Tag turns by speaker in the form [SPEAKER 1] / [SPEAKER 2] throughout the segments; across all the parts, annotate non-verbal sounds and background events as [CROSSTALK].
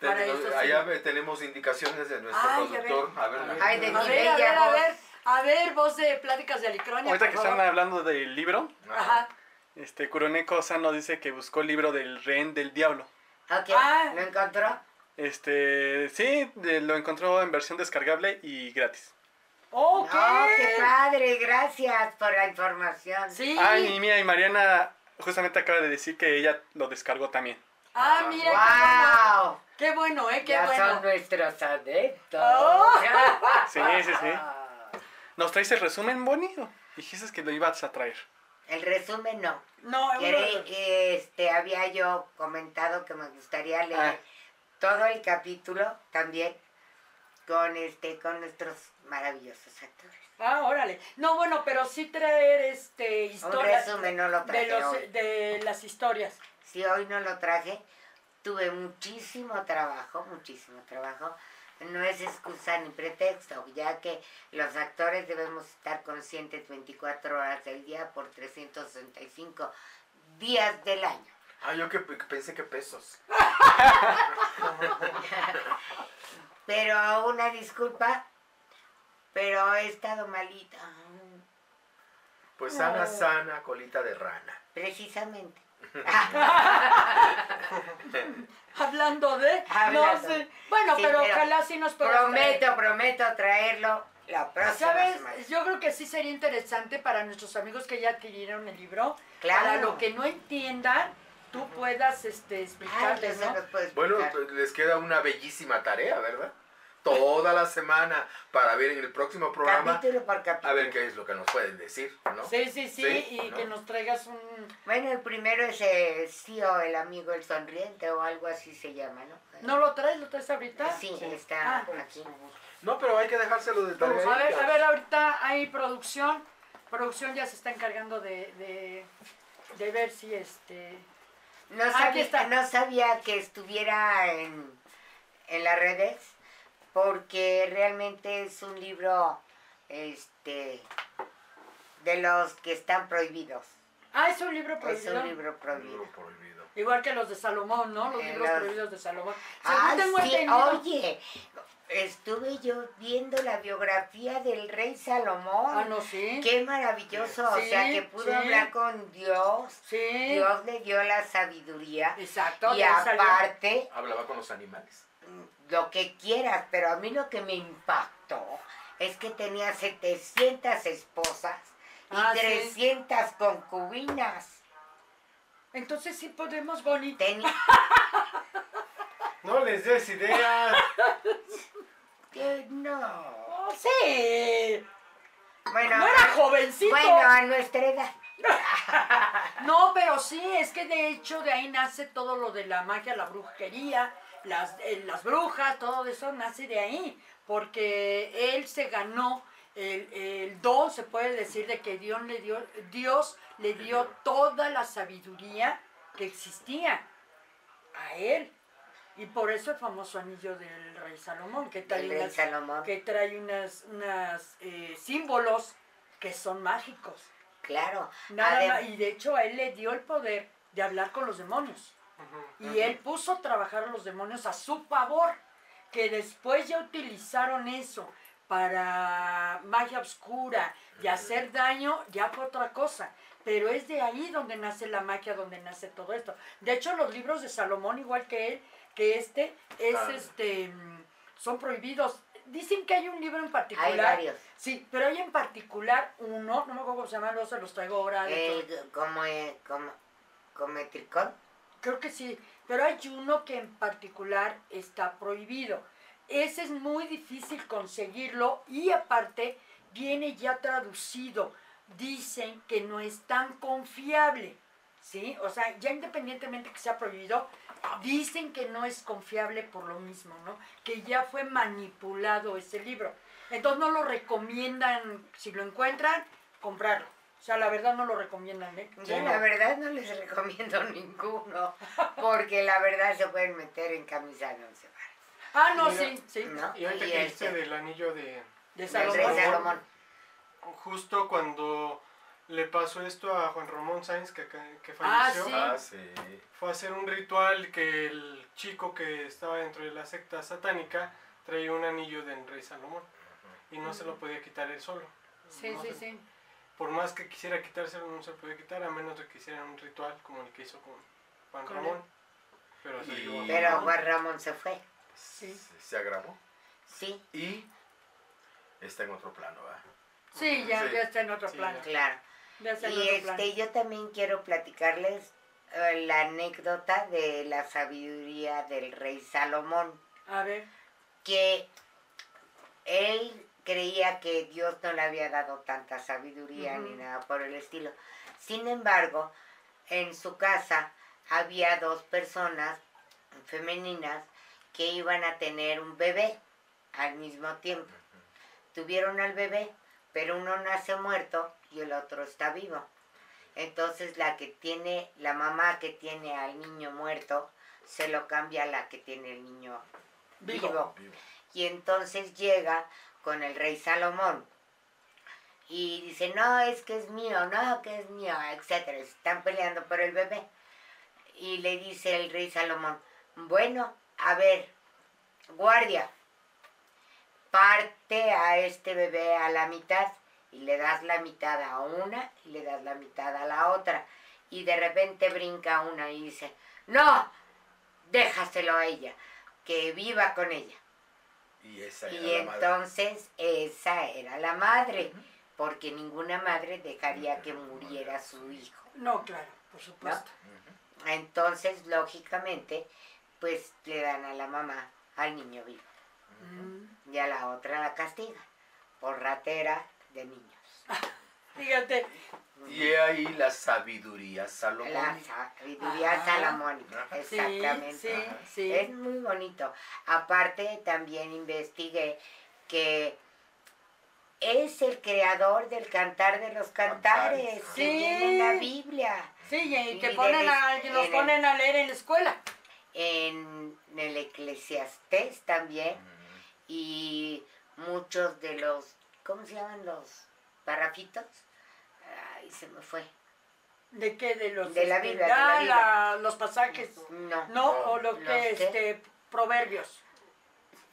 [SPEAKER 1] Para
[SPEAKER 2] Ten-
[SPEAKER 1] eso sí.
[SPEAKER 2] allá tenemos indicaciones de nuestro
[SPEAKER 1] Ay, a
[SPEAKER 2] productor. A ver,
[SPEAKER 3] Ay, de
[SPEAKER 1] A ver, a ver, a
[SPEAKER 3] voz.
[SPEAKER 1] ver, a ver, voz de Pláticas de Alicronia,
[SPEAKER 4] Ahorita que están hablando del libro,
[SPEAKER 1] Ajá.
[SPEAKER 4] este Kuroneko Sano dice que buscó el libro del rehén del diablo.
[SPEAKER 3] Ok,
[SPEAKER 1] Ah.
[SPEAKER 3] ¿lo encontró?
[SPEAKER 4] Este, sí, de- lo encontró en versión descargable y gratis.
[SPEAKER 3] No, qué padre, gracias por la información.
[SPEAKER 1] Sí.
[SPEAKER 4] Ay, y mira, y Mariana justamente acaba de decir que ella lo descargó también.
[SPEAKER 1] Ah, mira,
[SPEAKER 3] ¡Wow!
[SPEAKER 1] qué bueno. Qué bueno, ¿eh? Qué
[SPEAKER 3] ya
[SPEAKER 1] bueno.
[SPEAKER 3] son nuestros adeptos.
[SPEAKER 1] Oh.
[SPEAKER 4] Sí, sí, sí. [LAUGHS] ¿Nos traes el resumen, Bonnie? ¿O Dijiste que lo ibas a traer.
[SPEAKER 3] El resumen no.
[SPEAKER 1] No, uno-
[SPEAKER 3] este, había yo comentado que me gustaría leer
[SPEAKER 4] Ah.
[SPEAKER 3] todo el capítulo también con este con nuestros maravillosos actores.
[SPEAKER 1] Ah, órale. No, bueno, pero sí traer este
[SPEAKER 3] Un
[SPEAKER 1] historias
[SPEAKER 3] resumen no lo
[SPEAKER 1] de
[SPEAKER 3] traje
[SPEAKER 1] los
[SPEAKER 3] hoy.
[SPEAKER 1] de las historias.
[SPEAKER 3] Si hoy no lo traje, tuve muchísimo trabajo, muchísimo trabajo. No es excusa ni pretexto, ya que los actores debemos estar conscientes 24 horas del día por 365 días del año.
[SPEAKER 2] Ah, yo que, que pensé que pesos. [LAUGHS]
[SPEAKER 3] Pero una disculpa, pero he estado malita,
[SPEAKER 2] Pues sana, sana, colita de rana.
[SPEAKER 3] precisamente. [LAUGHS]
[SPEAKER 1] Hablando de.
[SPEAKER 3] Hablando.
[SPEAKER 1] No sé. Bueno,
[SPEAKER 3] Sí,
[SPEAKER 1] pero
[SPEAKER 3] pero
[SPEAKER 1] ojalá sí nos puedas traer.
[SPEAKER 3] Prometo, prometo traerlo la próxima
[SPEAKER 1] ¿Sabes?
[SPEAKER 3] semana.
[SPEAKER 1] Yo creo que sí sería interesante para nuestros amigos que ya adquirieron el libro.
[SPEAKER 3] Claro.
[SPEAKER 1] Para lo que no entiendan, tú puedas este, explicarles, ¿no?
[SPEAKER 2] Bueno, les queda una bellísima tarea, ¿verdad? Toda la semana para ver en el próximo programa
[SPEAKER 3] capítulo por capítulo.
[SPEAKER 2] a ver qué es lo que nos pueden decir, ¿no?
[SPEAKER 1] Sí, sí, sí,
[SPEAKER 2] Sí,
[SPEAKER 1] y
[SPEAKER 2] ¿no?
[SPEAKER 1] que nos traigas un...
[SPEAKER 3] Bueno, el primero es el Cío, el amigo el sonriente o algo así se llama, ¿no?
[SPEAKER 1] ¿No lo traes? ¿Lo traes ahorita?
[SPEAKER 3] Sí, está
[SPEAKER 1] Ah.
[SPEAKER 3] aquí.
[SPEAKER 2] No, pero hay que dejárselo de tarea.
[SPEAKER 1] A ver, a ver, ahorita hay producción. Producción ya se está encargando de, de, de ver si este...
[SPEAKER 3] No
[SPEAKER 1] Aquí
[SPEAKER 3] sabía,
[SPEAKER 1] está.
[SPEAKER 3] no sabía que estuviera en, en las redes porque realmente es un libro este de los que están prohibidos.
[SPEAKER 1] Ah, es un libro
[SPEAKER 3] Es
[SPEAKER 1] prohibido.
[SPEAKER 3] un libro prohibido.
[SPEAKER 2] Libro prohibido.
[SPEAKER 1] Igual que los de Salomón, ¿no? Los
[SPEAKER 3] Eh,
[SPEAKER 1] libros
[SPEAKER 3] los-
[SPEAKER 1] prohibidos de Salomón. Según
[SPEAKER 3] Ay,
[SPEAKER 1] tengo
[SPEAKER 3] sí,
[SPEAKER 1] entendido-
[SPEAKER 3] oye, estuve yo viendo la biografía del rey Salomón.
[SPEAKER 1] Ah, no, sí.
[SPEAKER 3] Qué maravilloso, o sea, que pudo
[SPEAKER 1] sí.
[SPEAKER 3] hablar con Dios.
[SPEAKER 1] Sí.
[SPEAKER 3] Dios le dio la sabiduría.
[SPEAKER 1] Exacto.
[SPEAKER 3] Y
[SPEAKER 1] salió.
[SPEAKER 3] aparte,
[SPEAKER 2] Hablaba con los animales.
[SPEAKER 3] Lo que quieras, pero a mí lo que me impactó es que tenía 700 esposas y
[SPEAKER 1] Ah, sí.
[SPEAKER 3] 300 concubinas.
[SPEAKER 1] Entonces sí podemos.
[SPEAKER 3] Tenía... [LAUGHS]
[SPEAKER 5] No les des ideas.
[SPEAKER 3] que no.
[SPEAKER 1] Oh, sí.
[SPEAKER 3] Bueno,
[SPEAKER 1] No era jovencito.
[SPEAKER 3] bueno, a nuestra edad. [LAUGHS]
[SPEAKER 1] No, pero sí, es que de hecho de ahí nace todo lo de la magia, la brujería, las, eh, las brujas, todo eso nace de ahí, porque él se ganó el, el don, se puede decir, de que Dios le dio, Dios le dio toda la sabiduría que existía a él. Y por eso el famoso anillo del rey Salomón, que trae, unas-
[SPEAKER 3] Salomón.
[SPEAKER 1] que trae unas, unas eh, símbolos que son mágicos.
[SPEAKER 3] Claro.
[SPEAKER 1] Nada
[SPEAKER 3] Adem-
[SPEAKER 1] y de hecho a él le dio el poder de hablar con los demonios. Y él puso a trabajar a los demonios a su favor. Que después ya utilizaron eso para magia oscura y hacer daño, ya fue otra cosa. Pero es de ahí donde nace la magia, donde nace todo esto. De hecho, los libros de Salomón, igual que él, que este, es
[SPEAKER 2] Ah.
[SPEAKER 1] este, mm, son prohibidos. Dicen que hay un libro en
[SPEAKER 3] Hay
[SPEAKER 1] particular.
[SPEAKER 3] varios.
[SPEAKER 1] Sí, pero hay en particular uno, no me acuerdo cómo se llama, luego se los traigo ahora. de
[SPEAKER 3] como, eh, como.
[SPEAKER 1] Creo que sí, pero hay uno que en particular está prohibido. Ese es muy difícil conseguirlo y aparte viene ya traducido. Dicen que no es tan confiable, ¿sí? O sea, ya independientemente que sea prohibido, dicen que no es confiable por lo mismo, ¿no? Que ya fue manipulado ese libro. Entonces no lo recomiendan, si lo encuentran, comprarlo. O sea, la verdad no lo recomiendan, ¿eh?
[SPEAKER 3] Yo la verdad no les [LAUGHS] recomiendo ninguno, porque la verdad se pueden meter en camisa de once varas.
[SPEAKER 1] Ah, no,
[SPEAKER 5] Mira,
[SPEAKER 1] sí, sí.
[SPEAKER 3] ¿no?
[SPEAKER 5] Y ahorita que dijiste
[SPEAKER 3] este,
[SPEAKER 5] del anillo de
[SPEAKER 1] De
[SPEAKER 3] del rey
[SPEAKER 1] Salomón.
[SPEAKER 3] Salomón.
[SPEAKER 5] justo cuando le pasó esto a Juan Ramón Sáenz, que, acá- que
[SPEAKER 1] Ah,
[SPEAKER 5] falleció.
[SPEAKER 1] sí.
[SPEAKER 2] Ah, sí.
[SPEAKER 5] Fue a hacer un ritual que el chico que estaba dentro de la secta satánica traía un anillo del rey Salomón y no se lo podía quitar él solo.
[SPEAKER 1] Sí,
[SPEAKER 5] No
[SPEAKER 1] sí,
[SPEAKER 5] se-
[SPEAKER 1] sí.
[SPEAKER 5] Por más que quisiera quitárselo, no se podía quitar, a menos de que hicieran un ritual como el que hizo con Juan
[SPEAKER 1] Con
[SPEAKER 5] Ramón. Pero se
[SPEAKER 2] Y-
[SPEAKER 5] llevó a-
[SPEAKER 3] Pero Juan Ramón se fue.
[SPEAKER 1] Sí.
[SPEAKER 2] Se, se agravó
[SPEAKER 3] Sí,
[SPEAKER 2] y está en otro plano, ¿verdad?
[SPEAKER 1] Sí, ya,
[SPEAKER 2] Sí.
[SPEAKER 1] ya está en otro
[SPEAKER 5] Sí,
[SPEAKER 1] plano.
[SPEAKER 3] claro.
[SPEAKER 1] Ya está en
[SPEAKER 3] Y
[SPEAKER 1] otro plano.
[SPEAKER 3] este, yo también quiero platicarles eh, la anécdota de la sabiduría del rey Salomón,
[SPEAKER 1] A ver.
[SPEAKER 3] que él creía que Dios no le había dado tanta sabiduría ni nada por el estilo. Sin embargo, en su casa había dos personas femeninas que iban a tener un bebé al mismo tiempo. Tuvieron al bebé, pero uno nace muerto y el otro está vivo. Entonces la que tiene, la mamá que tiene al niño muerto, se lo cambia a la que tiene el niño
[SPEAKER 1] Vivo.
[SPEAKER 3] vivo.
[SPEAKER 2] Vivo.
[SPEAKER 3] Y entonces llega con el rey Salomón y dice, no, es que es mío, no, que es mío, etcétera. Están peleando por el bebé. Y le dice el rey Salomón, bueno, a ver, guardia, parte a este bebé a la mitad y le das la mitad a una y le das la mitad a la otra. Y de repente brinca una y dice, no, déjaselo a ella, que viva con ella.
[SPEAKER 2] Y esa era
[SPEAKER 3] Y
[SPEAKER 2] la madre.
[SPEAKER 3] entonces esa era la madre, porque ninguna madre dejaría que muriera su hijo.
[SPEAKER 1] No, claro, por supuesto.
[SPEAKER 3] Entonces, lógicamente, pues le dan a la mamá al niño vivo
[SPEAKER 1] Mm.
[SPEAKER 3] y a la otra la castiga por ratera de niños. [LAUGHS]
[SPEAKER 1] Fíjate,
[SPEAKER 2] Y he ahí la sabiduría
[SPEAKER 3] La
[SPEAKER 2] salomónica.
[SPEAKER 3] sabiduría
[SPEAKER 1] Ajá.
[SPEAKER 3] salomónica,
[SPEAKER 2] Ajá.
[SPEAKER 1] sí,
[SPEAKER 3] exactamente.
[SPEAKER 1] sí, sí.
[SPEAKER 3] Es muy bonito. Aparte, también investigué que es el creador del cantar de los cantares,
[SPEAKER 2] Cantares.
[SPEAKER 3] que
[SPEAKER 1] Sí.
[SPEAKER 3] viene en la Biblia,
[SPEAKER 1] Sí, y que
[SPEAKER 3] Y
[SPEAKER 1] ponen a,
[SPEAKER 3] el-
[SPEAKER 1] ponen a leer en la escuela.
[SPEAKER 3] en el Eclesiastés también, y muchos de los, ¿cómo se llaman los parrafitos? Ay, se me fue.
[SPEAKER 1] ¿De qué? De los...
[SPEAKER 3] De la
[SPEAKER 1] este,
[SPEAKER 3] Biblia, de la Biblia.
[SPEAKER 1] la- los pasajes.
[SPEAKER 3] No,
[SPEAKER 1] No,
[SPEAKER 2] No,
[SPEAKER 1] o lo
[SPEAKER 3] ¿los
[SPEAKER 1] que,
[SPEAKER 3] qué?
[SPEAKER 1] este, proverbios.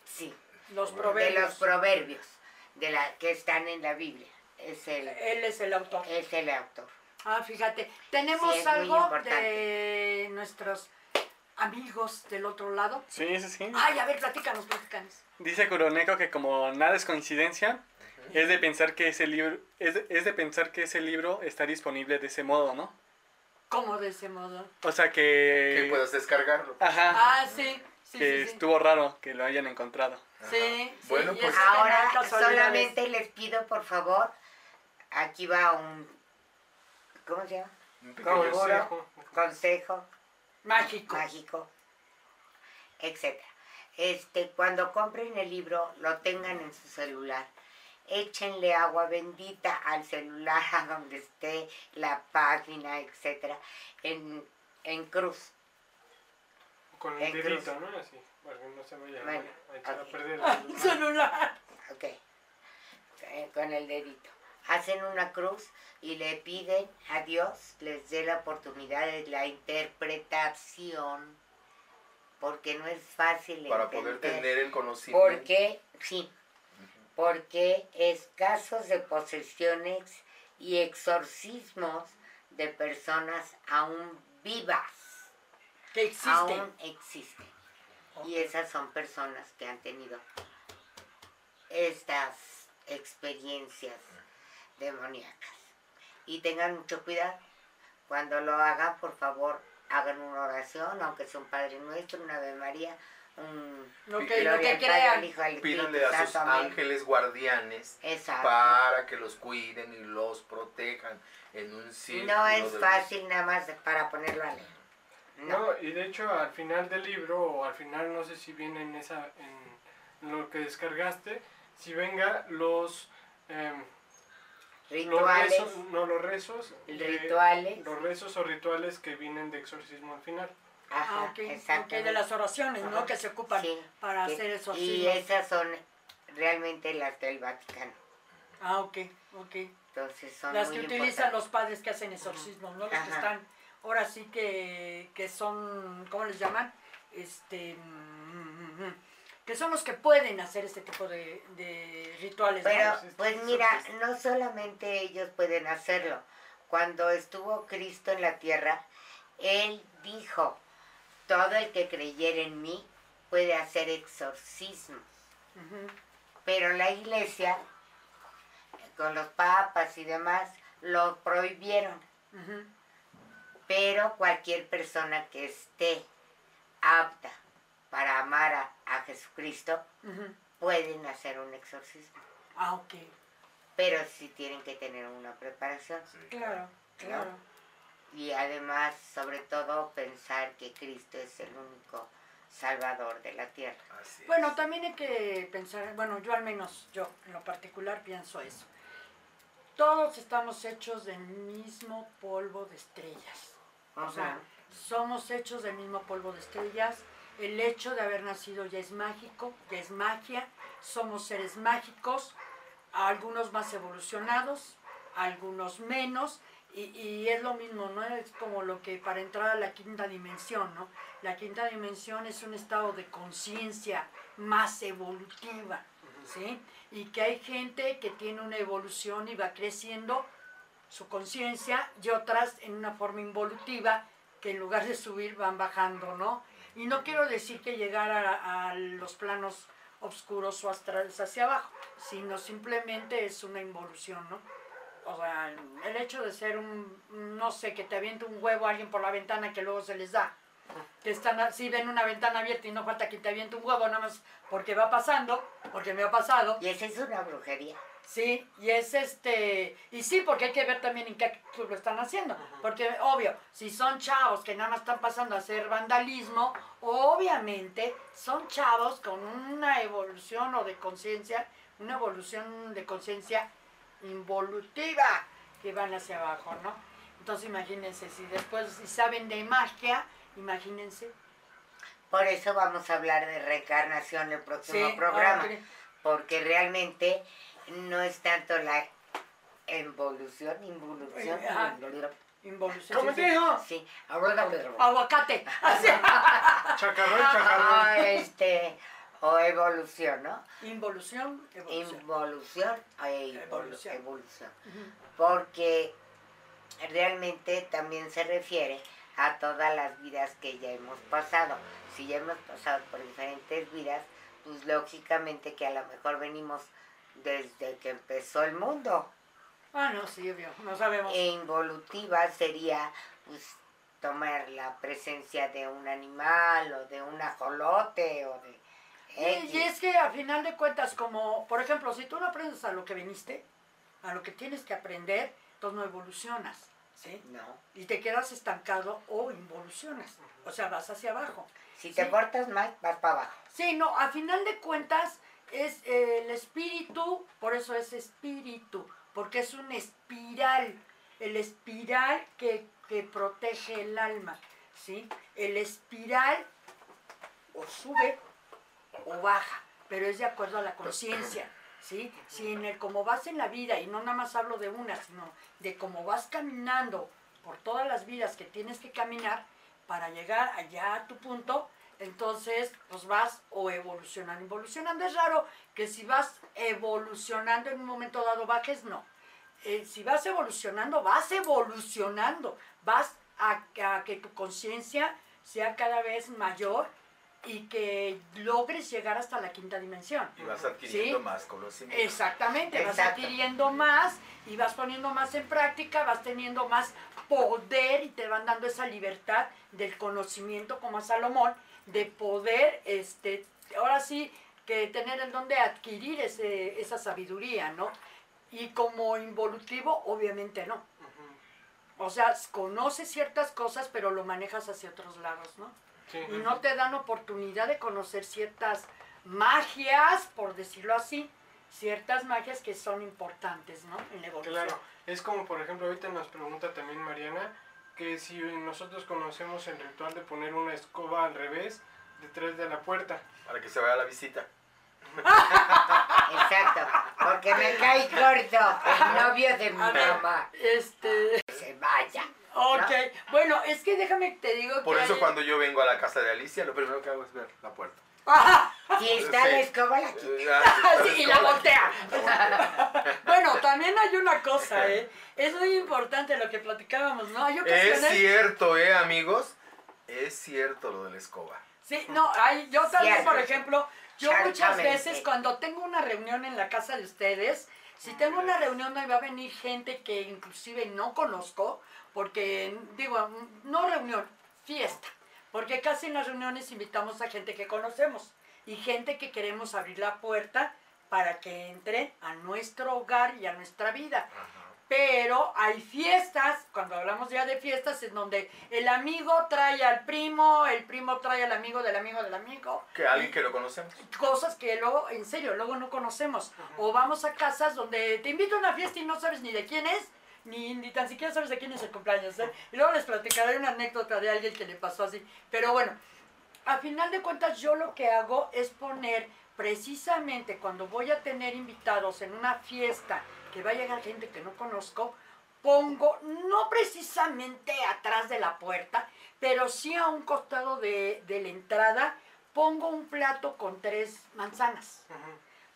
[SPEAKER 3] sí,
[SPEAKER 1] Los
[SPEAKER 2] De
[SPEAKER 3] de
[SPEAKER 1] proverbios.
[SPEAKER 3] los proverbios, de la que están en la Biblia. Es el,
[SPEAKER 1] Él es el autor.
[SPEAKER 3] es el autor.
[SPEAKER 1] Ah, fíjate. Tenemos
[SPEAKER 3] Sí,
[SPEAKER 1] algo de nuestros amigos del otro lado.
[SPEAKER 4] Sí, sí, sí.
[SPEAKER 1] Ay, a ver, platícanos, platícanos.
[SPEAKER 4] Dice Kuroneko que como nada es coincidencia, es de pensar que ese libro es de, es de pensar que ese libro está disponible de ese modo, ¿no?
[SPEAKER 1] ¿Cómo de ese modo?
[SPEAKER 4] O sea que
[SPEAKER 2] Que puedas descargarlo.
[SPEAKER 4] ajá,
[SPEAKER 1] Ah, sí, sí,
[SPEAKER 4] que
[SPEAKER 1] sí, sí.
[SPEAKER 4] estuvo raro que lo hayan encontrado.
[SPEAKER 1] Sí,
[SPEAKER 2] Bueno,
[SPEAKER 1] y
[SPEAKER 2] pues
[SPEAKER 3] Ahora solamente les pido por favor, aquí va un, ¿cómo se llama?
[SPEAKER 2] un
[SPEAKER 3] Conjuro, consejo
[SPEAKER 1] Mágico.
[SPEAKER 3] mágico, etcétera. Este, cuando compren el libro, lo tengan en su celular. Échenle agua bendita al celular, [LAUGHS] a donde esté la página, etcétera, en, en cruz.
[SPEAKER 5] Con el
[SPEAKER 3] En cruz.
[SPEAKER 5] dedito, ¿no? Así, para que no se vaya
[SPEAKER 3] Bueno,
[SPEAKER 5] a echar a
[SPEAKER 3] ok.
[SPEAKER 5] perder. El-
[SPEAKER 1] celular.
[SPEAKER 3] Ok. Eh, Con el dedito. Hacen una cruz y le piden a Dios les dé la oportunidad de la interpretación. Porque no es fácil
[SPEAKER 2] Para poder
[SPEAKER 3] entender.
[SPEAKER 2] tener el conocimiento.
[SPEAKER 3] Porque, sí, porque escasos de posesiones y exorcismos de personas aún vivas,
[SPEAKER 1] Que existen.
[SPEAKER 3] aún existen. Y esas son personas que han tenido estas experiencias demoníacas. Y tengan mucho cuidado. Cuando lo hagan, por favor, hagan una oración, aunque sea un Padre Nuestro, una Ave María, un
[SPEAKER 1] Lo que, lo crean.
[SPEAKER 2] Pídanle a sus ángeles guardianes
[SPEAKER 3] Exacto.
[SPEAKER 2] para que los cuiden y los protejan en un círculo
[SPEAKER 3] No es fácil nada más para ponerlo a leer. No.
[SPEAKER 5] No, y de hecho al final del libro, o al final no sé si viene en esa, en lo que descargaste, si venga los, em, los
[SPEAKER 3] Rituales,
[SPEAKER 5] rezos, no los rezos, de-
[SPEAKER 3] rituales.
[SPEAKER 5] los rezos o rituales que vienen de exorcismo al final.
[SPEAKER 3] Ajá,
[SPEAKER 1] Ah, ok, ok,
[SPEAKER 3] exactamente.
[SPEAKER 1] de las oraciones, ¿no?
[SPEAKER 5] Ajá.
[SPEAKER 1] Que se ocupan
[SPEAKER 3] Sí,
[SPEAKER 1] para
[SPEAKER 3] que-
[SPEAKER 1] hacer esos
[SPEAKER 3] Y esas son realmente las del Vaticano.
[SPEAKER 1] Ah, ok, ok.
[SPEAKER 3] Entonces son
[SPEAKER 1] Las
[SPEAKER 3] muy
[SPEAKER 1] que utilizan los padres que hacen exorcismos, ¿no? Los que están, ahora sí que, que son, ¿cómo les llaman? Este, mm, mm, que son los que pueden hacer este tipo de, de rituales.
[SPEAKER 3] Pero, pues mira, no solamente ellos pueden hacerlo. Cuando estuvo Cristo en la tierra, Él dijo, todo el que creyera en mí puede hacer exorcismo.
[SPEAKER 1] Ujú.
[SPEAKER 3] Pero la iglesia, con los papas y demás, lo prohibieron. Pero cualquier persona que esté apta para amar a, a Jesucristo,
[SPEAKER 1] Ujú.
[SPEAKER 3] pueden hacer un exorcismo.
[SPEAKER 1] Ah, ok.
[SPEAKER 3] Pero sí tienen que tener una preparación.
[SPEAKER 1] Claro, claro.
[SPEAKER 3] Y además, sobre todo, pensar que Cristo es el único salvador de la tierra.
[SPEAKER 2] Así es.
[SPEAKER 1] Bueno, también hay que pensar, bueno, yo al menos, yo en lo particular pienso eso. Todos estamos hechos del mismo polvo de estrellas. O sea, somos hechos del mismo polvo de estrellas. El hecho de haber nacido ya es mágico, ya es magia. Somos seres mágicos, algunos más evolucionados, algunos menos. Y, y es lo mismo, ¿no? Es como lo que para entrar a la quinta dimensión, ¿no? La quinta dimensión es un estado de conciencia más evolutiva, ¿sí? Y que hay gente que tiene una evolución y va creciendo su conciencia y otras en una forma involutiva que en lugar de subir van bajando, ¿no? Y no quiero decir que llegar a, a los planos oscuros o astrales hacia abajo, sino simplemente es una involución, ¿no? O sea, el hecho de ser un, no sé, que te aviente un huevo a alguien por la ventana que luego se les da. Que están así, ven una ventana abierta y no falta que te aviente un huevo, nada más porque va pasando, porque me ha pasado.
[SPEAKER 3] Y esa es una brujería.
[SPEAKER 1] Sí, y es este, y sí, porque hay que ver también en qué actitud lo están haciendo, porque obvio, si son chavos que nada más están pasando a hacer vandalismo, obviamente son chavos con una evolución o de conciencia, una evolución de conciencia involutiva que van hacia abajo, ¿no? Entonces imagínense, si después si saben de magia, imagínense.
[SPEAKER 3] Por eso vamos a hablar de reencarnación en el próximo
[SPEAKER 1] Sí,
[SPEAKER 3] programa. Porque realmente no es tanto la evolución, involución.
[SPEAKER 1] Ajá. Involución.
[SPEAKER 5] ¿Cómo dijo?
[SPEAKER 3] Sí, ahora
[SPEAKER 1] Aguacate. [LAUGHS]
[SPEAKER 5] Chacarrón, chacarrón.
[SPEAKER 3] este, o evolución, ¿no?
[SPEAKER 1] Involución, evolución.
[SPEAKER 3] Involución evolu-
[SPEAKER 1] Evolución.
[SPEAKER 3] evolución. Porque realmente también se refiere a todas las vidas que ya hemos pasado. Si ya hemos pasado por diferentes vidas, pues lógicamente que a lo mejor venimos desde que empezó el mundo.
[SPEAKER 1] Ah, no, sí, obvio, no sabemos.
[SPEAKER 3] E involutiva sería pues tomar la presencia de un animal o de un ajolote o de X.
[SPEAKER 1] y es que a final de cuentas, como, por ejemplo, si tú no aprendes a lo que viniste, a lo que tienes que aprender, entonces no evolucionas, ¿sí?
[SPEAKER 3] No.
[SPEAKER 1] Y te quedas estancado o involucionas, o sea, vas hacia abajo.
[SPEAKER 3] Si te
[SPEAKER 1] Sí.
[SPEAKER 3] portas mal, vas para abajo.
[SPEAKER 1] Sí, no, a final de cuentas es eh, el espíritu, por eso es espíritu, porque es un espiral, el espiral que, que protege el alma, ¿sí? El espiral o sube o baja, pero es de acuerdo a la conciencia, ¿sí? Si en el cómo vas en la vida, y no nada más hablo de una, sino de cómo vas caminando por todas las vidas que tienes que caminar para llegar allá a tu punto, entonces pues vas o evolucionando, evolucionando. Es raro que si vas evolucionando en un momento dado bajes, no. Eh, si vas evolucionando, vas evolucionando, vas a, a que tu conciencia sea cada vez mayor y que logres llegar hasta la quinta dimensión.
[SPEAKER 2] Y vas adquiriendo
[SPEAKER 1] Sí.
[SPEAKER 2] más conocimiento.
[SPEAKER 1] Exactamente, vas adquiriendo más y vas poniendo más en práctica, vas teniendo más poder y te van dando esa libertad del conocimiento como a Salomón, de poder, este, ahora sí, que tener el don de adquirir ese, esa sabiduría, ¿no? Y como involutivo, obviamente no. O sea, conoces ciertas cosas, pero lo manejas hacia otros lados, ¿no?
[SPEAKER 5] Sí.
[SPEAKER 1] y no te dan oportunidad de conocer ciertas magias, por decirlo así, ciertas magias que son importantes, ¿no? En la evolución.
[SPEAKER 5] Claro, es como por ejemplo ahorita nos pregunta también Mariana que si nosotros conocemos el ritual de poner una escoba al revés detrás de la puerta.
[SPEAKER 2] Para que se vaya la visita.
[SPEAKER 3] Exacto. Porque me cae corto el novio de mi
[SPEAKER 1] A ver,
[SPEAKER 3] mamá.
[SPEAKER 1] este,
[SPEAKER 3] Que se vaya.
[SPEAKER 1] Ok, bueno, es que déjame te digo
[SPEAKER 2] Por
[SPEAKER 1] que
[SPEAKER 2] eso
[SPEAKER 1] hay-
[SPEAKER 2] cuando yo vengo a la casa de Alicia, lo primero que hago es ver la puerta. [LAUGHS]
[SPEAKER 3] Si está
[SPEAKER 2] Sí. [LAUGHS]
[SPEAKER 3] la escoba, la quita.
[SPEAKER 1] Sí, y la voltea. [LAUGHS] bueno, también hay una cosa, ¿eh? Es muy importante lo que platicábamos, ¿no? Hay
[SPEAKER 2] Es
[SPEAKER 1] ocasiones...
[SPEAKER 2] cierto, ¿eh, amigos? Es cierto lo de la escoba.
[SPEAKER 1] Sí, no, hay, yo también,
[SPEAKER 3] Cierto.
[SPEAKER 1] por ejemplo, yo muchas veces cuando tengo una reunión en la casa de ustedes, si tengo una reunión donde va a venir gente que inclusive no conozco, porque digo, no reunión, fiesta, porque casi en las reuniones invitamos a gente que conocemos y gente que queremos abrir la puerta para que entre a nuestro hogar y a nuestra vida. Pero hay fiestas, cuando hablamos ya de fiestas, en donde el amigo trae al primo, el primo trae al amigo del amigo del amigo.
[SPEAKER 2] Que alguien que lo conocemos.
[SPEAKER 1] Cosas que luego, en serio, luego no conocemos. O vamos a casas donde te invito a una fiesta y no sabes ni de quién es, ni, ni tan siquiera sabes de quién es el cumpleaños. ¿eh? Y luego les platicaré una anécdota de alguien que le pasó así. Pero bueno, a final de cuentas yo lo que hago es poner precisamente cuando voy a tener invitados en una fiesta que va a llegar gente que no conozco, pongo no precisamente atrás de la puerta, pero sí a un costado de, de la entrada, pongo un plato con tres manzanas.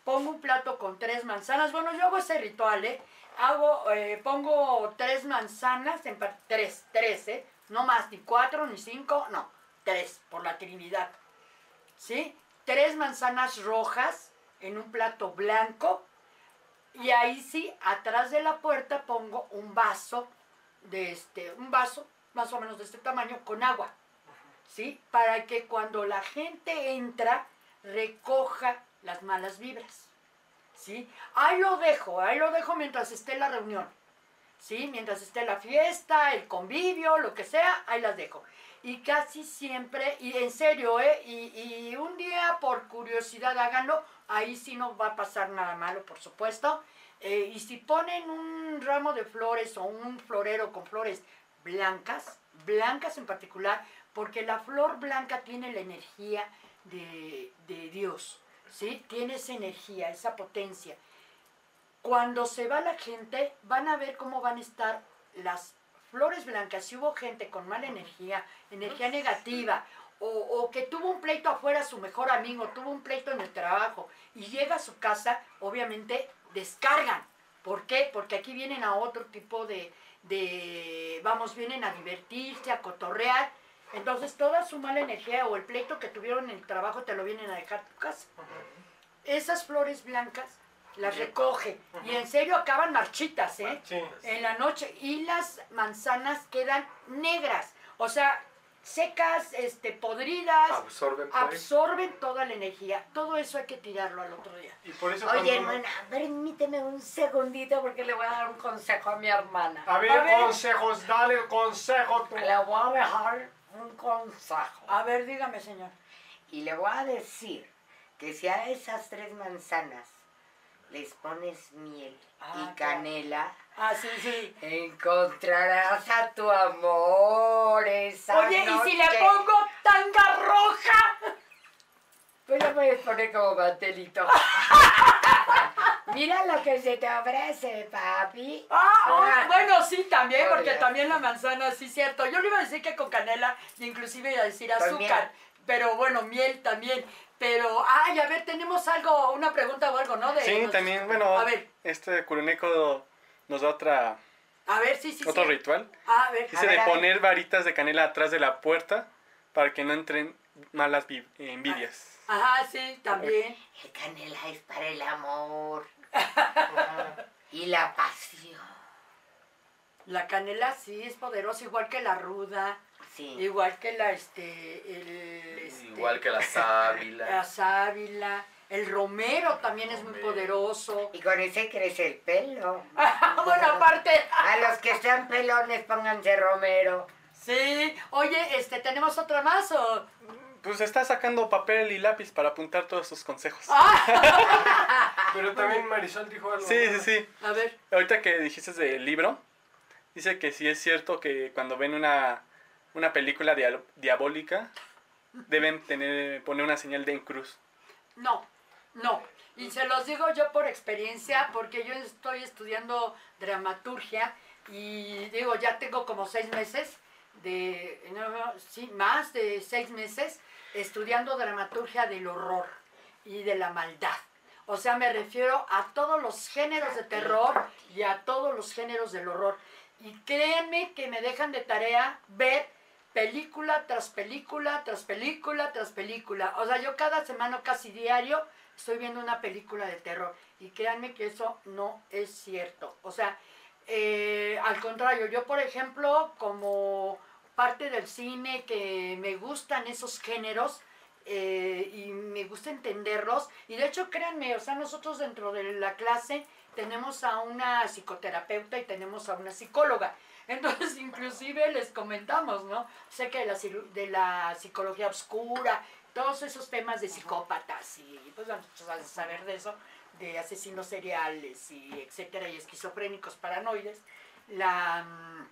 [SPEAKER 1] Pongo un plato con tres manzanas. Bueno, yo hago ese ritual, ¿eh? Hago, eh, pongo tres manzanas, en tres, tres, ¿eh? No más, ni cuatro, ni cinco, no, tres, por la Trinidad. ¿Sí? Tres manzanas rojas en un plato blanco. Y ahí sí, atrás de la puerta pongo un vaso de este, un vaso más o menos de este tamaño con agua. ¿Sí? Para que cuando la gente entra, recoja las malas vibras. Ahí lo dejo, ahí lo dejo mientras esté la reunión. ¿Sí? Mientras esté la fiesta, el convivio, lo que sea, ahí las dejo. Y casi siempre, y en serio, ¿eh? Y, un día por curiosidad háganlo, ahí sí no va a pasar nada malo, por supuesto. Eh, y si ponen un ramo de flores o un florero con flores blancas, blancas en particular, porque la flor blanca tiene la energía de Dios, ¿sí? Tiene esa energía, esa potencia. Cuando se va la gente, van a ver cómo van a estar las flores blancas. Si hubo gente con mala energía, energía negativa, o, o que tuvo un pleito afuera, su mejor amigo, tuvo un pleito en el trabajo, y llega a su casa, obviamente descargan. ¿Por qué? Porque aquí vienen a otro tipo de, de, vamos, vienen a divertirse, a cotorrear. Entonces toda su mala energía o el pleito que tuvieron en el trabajo te lo vienen a dejar a tu casa. Esas flores blancas las recoge y en serio acaban marchitas, ¿eh?
[SPEAKER 5] Sí.
[SPEAKER 1] En la noche y las manzanas quedan negras, o sea, secas, este, podridas,
[SPEAKER 2] Absorben pues.
[SPEAKER 1] absorben toda la energía. Todo eso hay que tirarlo al otro día.
[SPEAKER 5] Y por eso
[SPEAKER 3] Oye, hermana, permíteme un segundito porque le voy a dar un consejo a mi hermana.
[SPEAKER 5] A ver,
[SPEAKER 1] A ver.
[SPEAKER 5] consejos, dale el consejo tú.
[SPEAKER 3] Le voy a dejar un consejo.
[SPEAKER 1] A ver, dígame, señor.
[SPEAKER 3] Y le voy a decir que si a esas tres manzanas les pones miel
[SPEAKER 1] Ah,
[SPEAKER 3] y canela,
[SPEAKER 1] Ah, sí, sí.
[SPEAKER 3] encontrarás a tu amor esa
[SPEAKER 1] Oye, ¿y si le pongo tanga roja?
[SPEAKER 3] Pues le puedes poner como mantelito. [LAUGHS] Mira lo que se te ofrece, papi.
[SPEAKER 1] Ah,
[SPEAKER 3] Ah.
[SPEAKER 1] bueno, sí, también, porque también la manzana, sí, cierto. Yo le iba a decir que con canela, y inclusive iba a decir azúcar, pero bueno, miel también. Pero, ay, a ver, tenemos algo, una pregunta o algo, ¿no? De
[SPEAKER 4] Sí,
[SPEAKER 1] nos-
[SPEAKER 4] también, bueno,
[SPEAKER 1] A ver,
[SPEAKER 4] este Curuneco nos da otra,
[SPEAKER 1] a ver, sí, sí,
[SPEAKER 4] otro
[SPEAKER 1] sí.
[SPEAKER 4] ritual.
[SPEAKER 1] A ver,
[SPEAKER 4] Dice
[SPEAKER 3] ver,
[SPEAKER 4] de
[SPEAKER 3] a ver.
[SPEAKER 4] poner varitas de canela atrás de la puerta para que no entren malas vi- envidias.
[SPEAKER 1] ajá, sí, también.
[SPEAKER 3] El canela es para el amor. y la pasión.
[SPEAKER 1] La canela sí es poderosa, igual que la ruda,
[SPEAKER 3] Sí.
[SPEAKER 1] igual que la, este, el, este,
[SPEAKER 2] Igual que la [LAUGHS] sábila.
[SPEAKER 1] la sábila, el romero también es muy poderoso.
[SPEAKER 3] Y con ese crece el pelo. [LAUGHS]
[SPEAKER 1] bueno, aparte,
[SPEAKER 3] A los que sean pelones, pónganse romero.
[SPEAKER 1] sí. Oye, este, ¿tenemos otra más o...?
[SPEAKER 4] Pues está sacando papel y lápiz para apuntar todos sus consejos. [LAUGHS]
[SPEAKER 5] Pero también Marisol dijo algo.
[SPEAKER 4] Sí, sí, sí.
[SPEAKER 1] A ver,
[SPEAKER 4] Ahorita que dijiste del libro, dice que sí es cierto que cuando ven una, una película dia- diabólica, deben tener, poner una señal de en cruz.
[SPEAKER 1] no. No, y se los digo yo por experiencia, porque yo estoy estudiando dramaturgia y digo, ya tengo como seis meses, de, no, sí, más de seis meses estudiando dramaturgia del horror y de la maldad. O sea, me refiero a todos los géneros de terror y a todos los géneros del horror. Y créanme que me dejan de tarea ver película tras película, tras película, tras película. O sea, yo cada semana, casi diario, estoy viendo una película de terror. Y créanme que eso no es cierto. O sea, eh, al contrario, yo por ejemplo, como parte del cine que me gustan esos géneros, eh, y me gusta entenderlos. Y de hecho, créanme, o sea, nosotros dentro de la clase tenemos a una psicoterapeuta y tenemos a una psicóloga. [LAUGHS] Entonces, inclusive les comentamos, ¿no? Sé que de la, de la psicología oscura, todos esos temas de psicópatas y pues vamos a saber de eso, de asesinos seriales y etcétera, y esquizofrénicos paranoides. La, mm,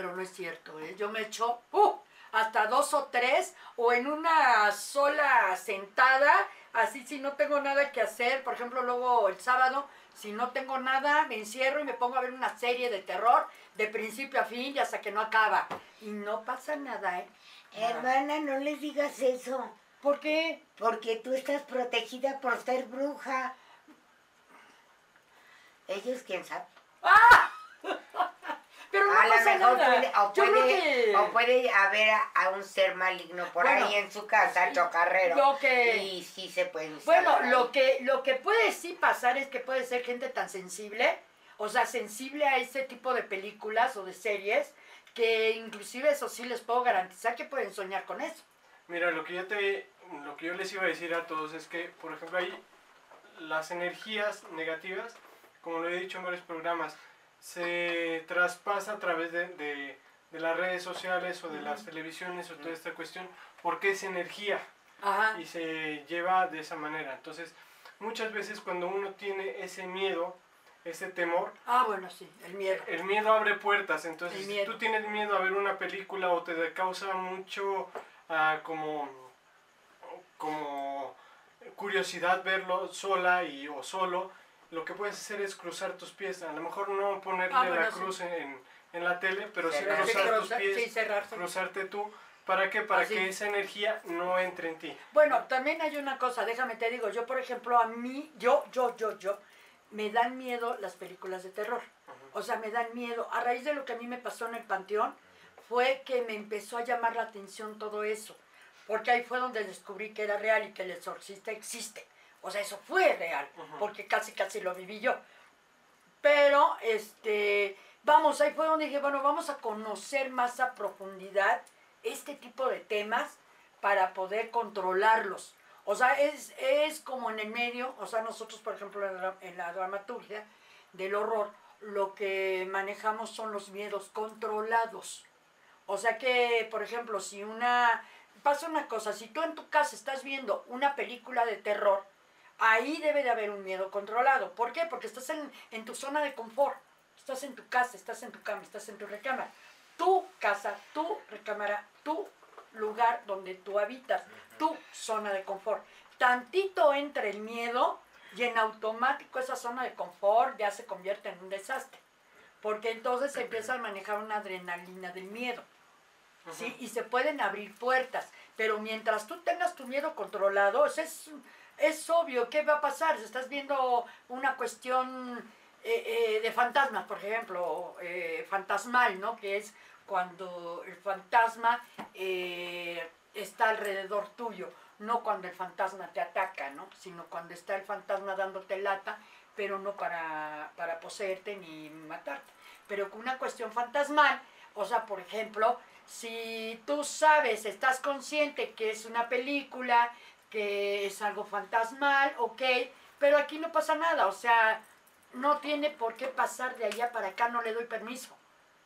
[SPEAKER 1] pero no es cierto, ¿eh? Yo me echo ¡uh! hasta dos o tres o en una sola sentada, así si no tengo nada que hacer, por ejemplo, luego el sábado, si no tengo nada, me encierro y me pongo a ver una serie de terror de principio a fin y hasta que no acaba. Y no pasa nada, ¿eh? Nada.
[SPEAKER 3] Hermana, no les digas eso,
[SPEAKER 1] ¿Por qué?
[SPEAKER 3] porque tú estás protegida por ser bruja. Ellos, quién sabe. [LAUGHS]
[SPEAKER 1] Pero no
[SPEAKER 3] a lo
[SPEAKER 1] pasa
[SPEAKER 3] mejor
[SPEAKER 1] nada.
[SPEAKER 3] puede, o, puede,
[SPEAKER 1] que...
[SPEAKER 3] o puede haber a, a un ser maligno por
[SPEAKER 1] Bueno,
[SPEAKER 3] ahí en su casa,
[SPEAKER 1] sí,
[SPEAKER 3] chocarrero.
[SPEAKER 1] lo que-
[SPEAKER 3] Y sí se puede usar.
[SPEAKER 1] Bueno, lo que, lo que puede sí pasar es que puede ser gente tan sensible, o sea, sensible a ese tipo de películas o de series, que inclusive eso sí les puedo garantizar que pueden soñar con eso.
[SPEAKER 5] Mira, lo que yo te lo que yo les iba a decir a todos es que, por ejemplo, hay las energías negativas, como lo he dicho en varios programas, se traspasa a través de, de- de las redes sociales o de las televisiones o toda esta cuestión, porque es energía
[SPEAKER 1] Ajá.
[SPEAKER 5] y se lleva de esa manera. Entonces, muchas veces cuando uno tiene ese miedo, ese temor,
[SPEAKER 1] Ah, bueno, sí, el miedo.
[SPEAKER 5] el miedo abre puertas, entonces si tú tienes miedo a ver una película o te causa mucho ah, como, como curiosidad verlo sola y o solo, lo que puedes hacer es cruzar tus pies, a lo mejor no ponerle
[SPEAKER 1] Ah, bueno,
[SPEAKER 5] la
[SPEAKER 1] sí.
[SPEAKER 5] cruz en, en la tele, pero sí cruzar tus pies,
[SPEAKER 1] sí, cerrarse.
[SPEAKER 5] cruzarte tú, ¿para qué? Para
[SPEAKER 1] Así.
[SPEAKER 5] que esa energía no entre en ti.
[SPEAKER 1] Bueno, también hay una cosa, déjame te digo, yo por ejemplo, a mí, yo, yo, yo, yo, me dan miedo las películas de terror. O sea, me dan miedo. A raíz de lo que a mí me pasó en el Panteón, fue que me empezó a llamar la atención todo eso. Porque ahí fue donde descubrí que era real y que el exorcista existe. O sea, eso fue real, porque casi, casi lo viví yo. Pero, este, vamos, ahí fue donde dije, bueno, vamos a conocer más a profundidad este tipo de temas para poder controlarlos. O sea, es, es como en el medio, o sea, nosotros, por ejemplo, en la, en la dramaturgia del horror, lo que manejamos son los miedos controlados. O sea que, por ejemplo, si una... Pasa una cosa, si tú en tu casa estás viendo una película de terror, ahí debe de haber un miedo controlado. ¿Por qué? Porque estás en, en tu zona de confort. Estás en tu casa, estás en tu cama, estás en tu recámara. Tu casa, tu recámara, tu lugar donde tú habitas, tu zona de confort. Tantito entra el miedo y en automático esa zona de confort ya se convierte en un desastre. Porque entonces se empieza a manejar una adrenalina del miedo. ¿sí? Y se pueden abrir puertas. Pero mientras tú tengas tu miedo controlado, o sea, es, es obvio qué va a pasar. Si estás viendo una cuestión eh, eh, de fantasmas, por ejemplo, eh, fantasmal, ¿no? Que es cuando el fantasma está alrededor tuyo, no cuando el fantasma te ataca, ¿no? Sino cuando está el fantasma dándote lata, pero no para, para poseerte ni matarte. Pero con una cuestión fantasmal, o sea, por ejemplo, si tú sabes, estás consciente que es una película, que es algo fantasmal, ok, pero aquí no pasa nada, o sea, no tiene por qué pasar de allá para acá, no le doy permiso.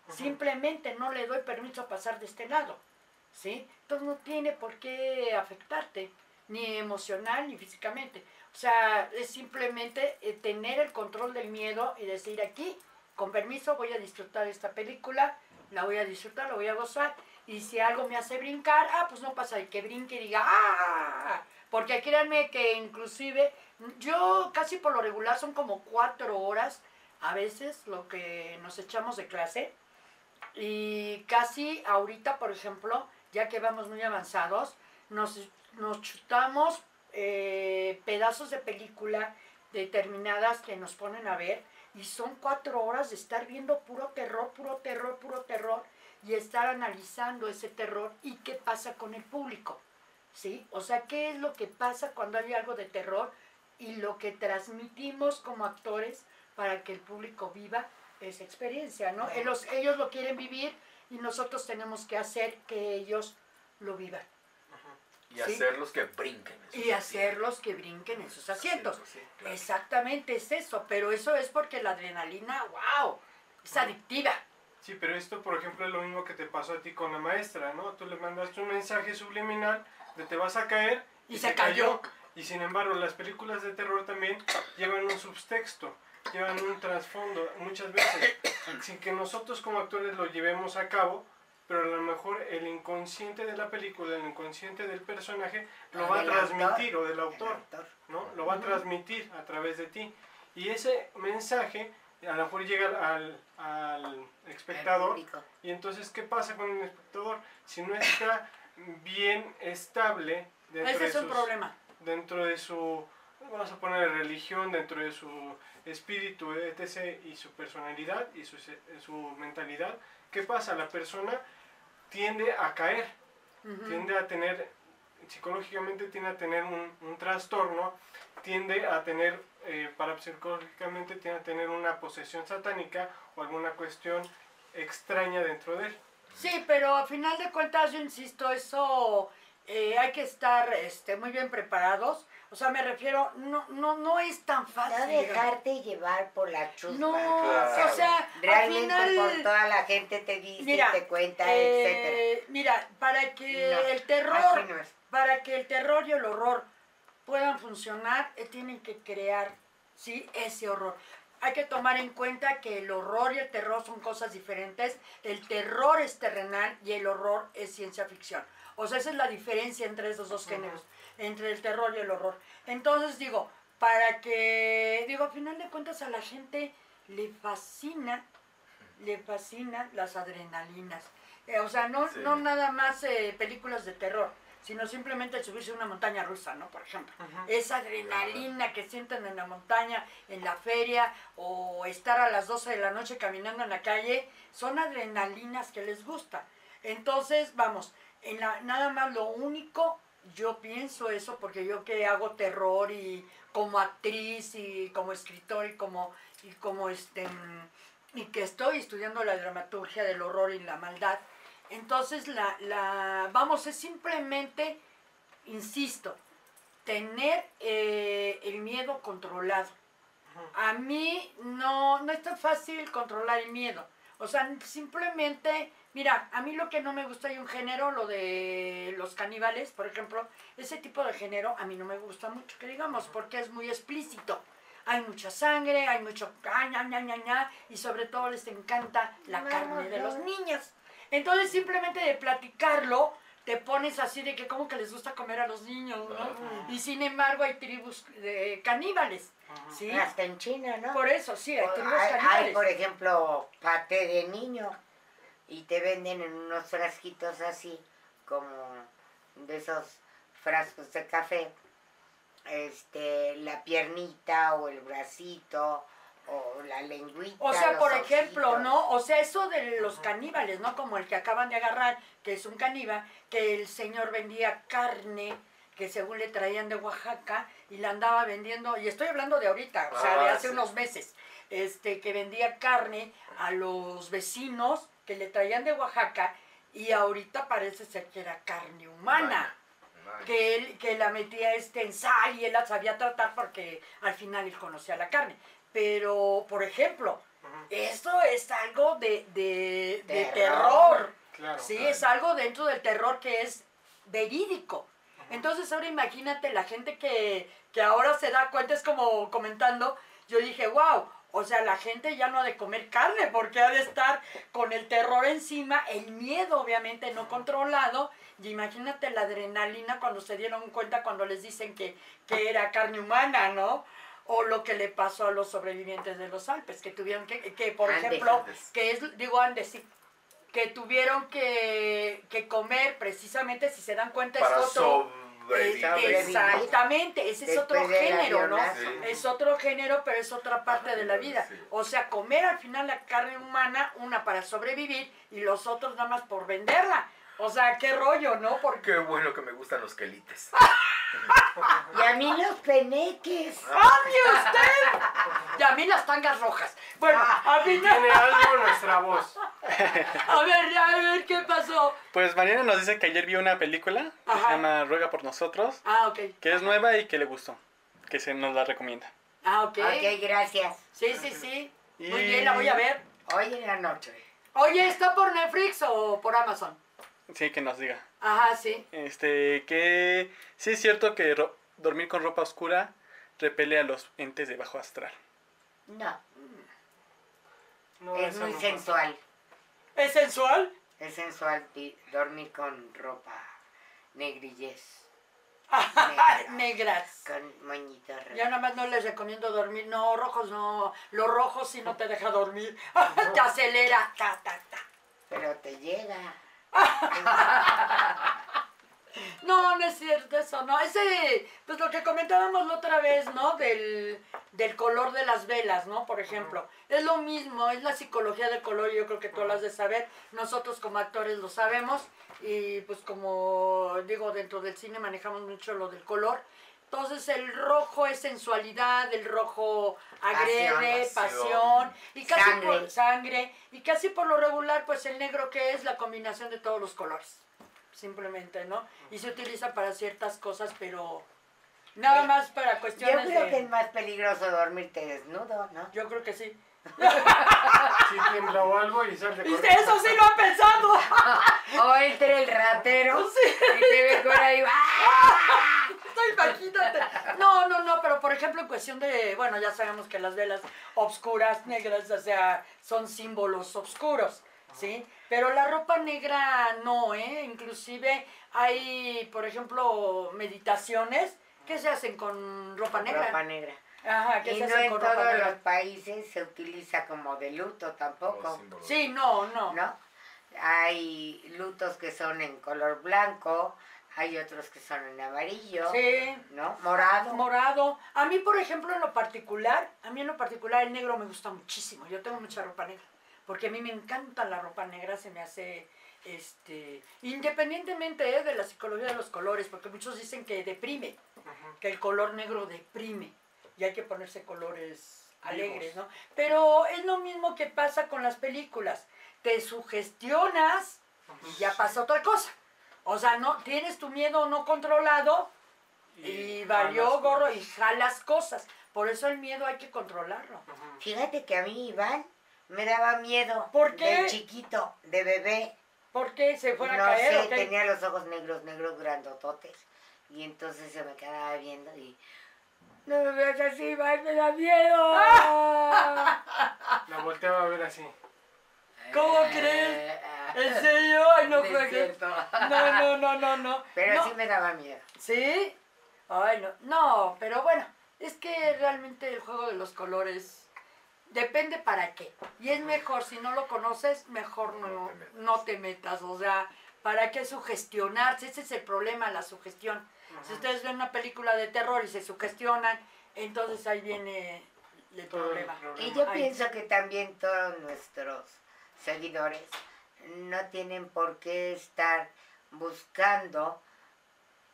[SPEAKER 1] Simplemente no le doy permiso a pasar de este lado, ¿sí? Entonces no tiene por qué afectarte, ni emocional ni físicamente. O sea, es simplemente eh, tener el control del miedo y decir aquí, con permiso, voy a disfrutar esta película, la voy a disfrutar, la voy a gozar. Y si algo me hace brincar, ah, pues no pasa de que brinque y diga, ah, porque créanme que inclusive yo casi por lo regular son como cuatro horas a veces lo que nos echamos de clase. Y casi ahorita, por ejemplo, ya que vamos muy avanzados, nos, nos chutamos eh, pedazos de película determinadas que nos ponen a ver y son cuatro horas de estar viendo puro terror, puro terror, puro terror y estar analizando ese terror y qué pasa con el público. ¿Sí? O sea, qué es lo que pasa cuando hay algo de terror y lo que transmitimos como actores para que el público viva esa experiencia, ¿no? Ellos, ellos lo quieren vivir y nosotros tenemos que hacer que ellos lo vivan.
[SPEAKER 2] Y hacerlos que brinquen. en sus
[SPEAKER 1] Y hacerlos que brinquen en sus asientos.
[SPEAKER 2] Sí, claro.
[SPEAKER 1] Exactamente es eso, pero eso es porque la adrenalina, wow, es adictiva.
[SPEAKER 5] Sí, pero esto, por ejemplo, es lo mismo que te pasó a ti con la maestra, ¿no? Tú le mandaste un mensaje subliminal de te vas a caer
[SPEAKER 1] Y se cayó.
[SPEAKER 5] Y sin embargo, las películas de terror también llevan un subtexto, llevan un trasfondo, muchas veces, sin que nosotros como actores lo llevemos a cabo, pero a lo mejor el inconsciente de la película, el inconsciente del personaje, lo va a transmitir, o del
[SPEAKER 3] El
[SPEAKER 5] autor. ¿no? Lo va a transmitir a través de ti. Y ese mensaje a lo mejor llega al, al espectador y entonces, ¿qué pasa con el espectador? Si no está bien estable dentro,
[SPEAKER 1] Ese
[SPEAKER 5] de,
[SPEAKER 1] un
[SPEAKER 5] sus-
[SPEAKER 1] problema.
[SPEAKER 5] dentro de su, vamos a poner religión, dentro de su espíritu, etc., y su personalidad y su, su mentalidad, ¿qué pasa? La persona tiende a caer, tiende a tener, psicológicamente tiende a tener un, un trastorno, tiende a tener, eh, parapsicológicamente tiende a tener una posesión satánica o alguna cuestión extraña dentro de él.
[SPEAKER 1] Sí, pero a final de cuentas, yo insisto, eso eh, hay que estar este, muy bien preparados. O sea, me refiero, no, no, no es tan fácil.
[SPEAKER 3] No dejarte llevar por la chusma.
[SPEAKER 1] No,
[SPEAKER 2] Claro.
[SPEAKER 1] o sea,
[SPEAKER 3] Realmente
[SPEAKER 1] al final,
[SPEAKER 3] por toda la gente te dice,
[SPEAKER 1] Mira,
[SPEAKER 3] te cuenta, etcétera.
[SPEAKER 1] eh, mira, para que
[SPEAKER 3] No,
[SPEAKER 1] el terror,
[SPEAKER 3] no
[SPEAKER 1] para que el terror y el horror puedan funcionar, eh, tienen que crear, sí, ese horror. Hay que tomar en cuenta que el horror y el terror son cosas diferentes. El terror es terrenal y el horror es ciencia ficción. O sea, esa es la diferencia entre esos dos géneros, entre el terror y el horror. Entonces digo, para que, digo, a final de cuentas a la gente le fascina, le fascinan las adrenalinas. Eh, o sea, no,
[SPEAKER 2] Sí.
[SPEAKER 1] no nada más eh, películas de terror, sino simplemente el subirse a una montaña rusa, ¿no? Por ejemplo. Esa adrenalina que sienten en la montaña, en la feria, o estar a las 12 de la noche caminando en la calle, son adrenalinas que les gusta. Entonces, vamos, en la, nada más lo único, yo pienso eso, porque yo que hago terror y como actriz y como escritor y como, y como este, mm, y que estoy estudiando la dramaturgia del horror y la maldad, entonces la, la vamos, es simplemente, insisto, tener eh, el miedo controlado. A mí no, no es tan fácil controlar el miedo. O sea, simplemente, mira, a mí lo que no me gusta hay un género, lo de los caníbales, por ejemplo, ese tipo de género a mí no me gusta mucho, que digamos, porque es muy explícito. Hay mucha sangre, hay mucho ah, ña, ña, ña, ña, y sobre todo les encanta la carne de los niños. Entonces simplemente de platicarlo, te pones así de que como que les gusta comer a los niños, ¿no? Y sin embargo hay tribus de caníbales, ¿sí?
[SPEAKER 3] Hasta en China, ¿no?
[SPEAKER 1] Por eso, sí, hay tribus
[SPEAKER 3] hay, hay,
[SPEAKER 1] caníbales.
[SPEAKER 3] por ejemplo, paté de niño y te venden en unos frasquitos así, como de esos frascos de café, este, la piernita o el bracito o la lengüita.
[SPEAKER 1] O sea, por ejemplo. ¿no? O sea, eso de los caníbales, ¿no? Como el que acaban de agarrar, que es un caníbal, que el señor vendía carne que según le traían de Oaxaca y la andaba vendiendo, y estoy hablando de ahorita, o sea, de
[SPEAKER 2] Ah,
[SPEAKER 1] hace
[SPEAKER 2] sí.
[SPEAKER 1] unos meses, este, que vendía carne a los vecinos que le traían de Oaxaca y ahorita parece ser que era carne humana. Que él que la metía este en sal y él la sabía tratar porque al final él conocía la carne. Pero, por ejemplo, esto es algo de, de, de
[SPEAKER 3] Terror.
[SPEAKER 1] terror.
[SPEAKER 5] Claro.
[SPEAKER 1] Sí, es algo dentro del terror que es verídico. Entonces ahora imagínate la gente que, que ahora se da cuenta, es como comentando, yo dije, wow, O sea, la gente ya no ha de comer carne porque ha de estar con el terror encima, el miedo obviamente no controlado. Y imagínate la adrenalina cuando se dieron cuenta cuando les dicen que, que era carne humana, ¿no? O lo que le pasó a los sobrevivientes de los Alpes, que tuvieron que, que por
[SPEAKER 3] Andes.
[SPEAKER 1] ejemplo,
[SPEAKER 2] Andes.
[SPEAKER 1] que es, digo Andes, sí, que tuvieron que, que comer precisamente, si se dan cuenta,
[SPEAKER 2] Para
[SPEAKER 1] es otro...
[SPEAKER 2] sobrevivir.
[SPEAKER 3] sobrevivir.
[SPEAKER 1] Exactamente, ese es otro género, ¿no?
[SPEAKER 2] Sí.
[SPEAKER 1] Es otro género, pero es otra parte de la vida.
[SPEAKER 2] Sí.
[SPEAKER 1] O sea, comer al final la carne humana, una para sobrevivir y los otros nada más por venderla. O sea, qué rollo, ¿no? Porque...
[SPEAKER 2] Qué bueno que me gustan los quelites.
[SPEAKER 3] Y a mí los peneques.
[SPEAKER 1] ¡Ande usted! Y a mí las tangas rojas. Bueno, a mí no-
[SPEAKER 5] Tiene algo nuestra voz.
[SPEAKER 1] A ver, a ver, ¿qué pasó?
[SPEAKER 4] Pues Mariana nos dice que ayer vio una película que se llama Ruega por nosotros,
[SPEAKER 1] Ah, ok.
[SPEAKER 4] que es nueva y que le gustó, que se nos la recomienda.
[SPEAKER 1] Ah, ok.
[SPEAKER 3] Ok, gracias.
[SPEAKER 1] Sí, sí, sí. Muy bien, la voy a ver.
[SPEAKER 3] Hoy en la noche.
[SPEAKER 1] Oye, ¿está por Netflix o por Amazon?
[SPEAKER 4] Sí, que nos diga.
[SPEAKER 1] Ajá, sí.
[SPEAKER 4] Este, que sí es cierto que ro- dormir con ropa oscura repele a los entes de bajo astral.
[SPEAKER 3] No,
[SPEAKER 5] No,
[SPEAKER 3] es muy
[SPEAKER 5] no pasa.
[SPEAKER 3] sensual.
[SPEAKER 1] ¿Es sensual?
[SPEAKER 3] Es sensual dormir con ropa negrillez. [LAUGHS]
[SPEAKER 1] Negras.
[SPEAKER 3] Con moñitos rojos.
[SPEAKER 1] Yo nada más no les recomiendo dormir. No, rojos no. Los rojos sí no te deja dormir. [LAUGHS] te acelera. Ta, ta, ta.
[SPEAKER 3] Pero te llega. [LAUGHS]
[SPEAKER 1] No, no es cierto eso, no. Ese, pues lo que comentábamos la otra vez, ¿no? Del, del color de las velas, ¿no? Por ejemplo. Es lo mismo, es la psicología del color, y yo creo que tú lo has de saber. Nosotros como actores lo sabemos. Y pues como digo, dentro del cine manejamos mucho lo del color. Entonces el rojo es sensualidad, el rojo agrede,
[SPEAKER 2] Pasión.
[SPEAKER 1] pasión, y casi
[SPEAKER 3] Sangre.
[SPEAKER 1] por sangre, y casi por lo regular, pues el negro que es la combinación de todos los colores simplemente, ¿no? Y se utiliza para ciertas cosas, pero nada
[SPEAKER 3] Sí.
[SPEAKER 1] más para
[SPEAKER 3] Yo
[SPEAKER 1] cuestiones
[SPEAKER 3] creo
[SPEAKER 1] de...
[SPEAKER 3] que es más peligroso dormirte desnudo, ¿no?
[SPEAKER 1] Yo creo que sí.
[SPEAKER 5] Si tiembla o algo y sal de
[SPEAKER 1] Y
[SPEAKER 5] corriendo.
[SPEAKER 1] eso sí lo han pensado. [LAUGHS]
[SPEAKER 3] O entre el ratero
[SPEAKER 1] Sí.
[SPEAKER 3] y te ve por ahí. ¡ah!
[SPEAKER 1] Imagínate. No, no, no, pero por ejemplo en cuestión de, bueno, ya sabemos que las velas obscuras, negras, o sea, son símbolos oscuros, ¿sí? Pero la ropa negra no, ¿eh? Inclusive hay, por ejemplo, meditaciones que se hacen con ropa negra.
[SPEAKER 3] Ropa negra.
[SPEAKER 1] Ajá, que
[SPEAKER 3] Y
[SPEAKER 1] se
[SPEAKER 3] no
[SPEAKER 1] hacen
[SPEAKER 3] en
[SPEAKER 1] con ropa
[SPEAKER 3] todos
[SPEAKER 1] negra.
[SPEAKER 3] los países se utiliza como de luto tampoco.
[SPEAKER 1] Sí, no, no.
[SPEAKER 3] ¿no? Hay lutos que son en color blanco, hay otros que son en amarillo,
[SPEAKER 1] Sí,
[SPEAKER 3] ¿no? Morado.
[SPEAKER 1] morado. A mí, por ejemplo, en lo particular, a mí en lo particular el negro me gusta muchísimo. Yo tengo mucha ropa negra, porque a mí me encanta la ropa negra, se me hace, este, independientemente eh, de la psicología de los colores, porque muchos dicen que deprime, que el color negro deprime, y hay que ponerse colores alegres, ¿no? Pero es lo mismo que pasa con las películas. Te sugestionas y ya pasa otra cosa. O sea, no tienes tu miedo no controlado y valió
[SPEAKER 5] jalas
[SPEAKER 1] gorro
[SPEAKER 5] cosas.
[SPEAKER 1] y jalas cosas. Por eso el miedo hay que controlarlo.
[SPEAKER 3] Fíjate que a mí Iván me daba miedo.
[SPEAKER 1] ¿Por qué?
[SPEAKER 3] De chiquito, de bebé.
[SPEAKER 1] ¿Por qué se fuera
[SPEAKER 3] no
[SPEAKER 1] a caer?
[SPEAKER 3] sé,
[SPEAKER 1] o qué?
[SPEAKER 3] tenía los ojos negros, negros grandototes. Y entonces se me quedaba viendo y... No me veas así, Iván, me da miedo.
[SPEAKER 5] La volteaba a ver así.
[SPEAKER 1] ¿Cómo crees? ¿En serio? Ay, no
[SPEAKER 3] No es
[SPEAKER 1] juegues. No, no, no, no, no.
[SPEAKER 3] Pero
[SPEAKER 1] No.
[SPEAKER 3] sí me daba miedo.
[SPEAKER 1] ¿Sí? Ay, no. No, pero bueno, es que realmente el juego de los colores depende para qué. Y es mejor, si no lo conoces, mejor no,
[SPEAKER 2] No te metas.
[SPEAKER 1] no te metas. O sea, ¿para qué sugestionarse? Ese es el problema, la sugestión. Si ustedes ven una película de terror y se sugestionan, entonces ahí viene el
[SPEAKER 5] Todo el
[SPEAKER 1] problema.
[SPEAKER 5] problema.
[SPEAKER 3] Y yo
[SPEAKER 1] Ay.
[SPEAKER 3] pienso que también todos nuestros seguidores no tienen por qué estar buscando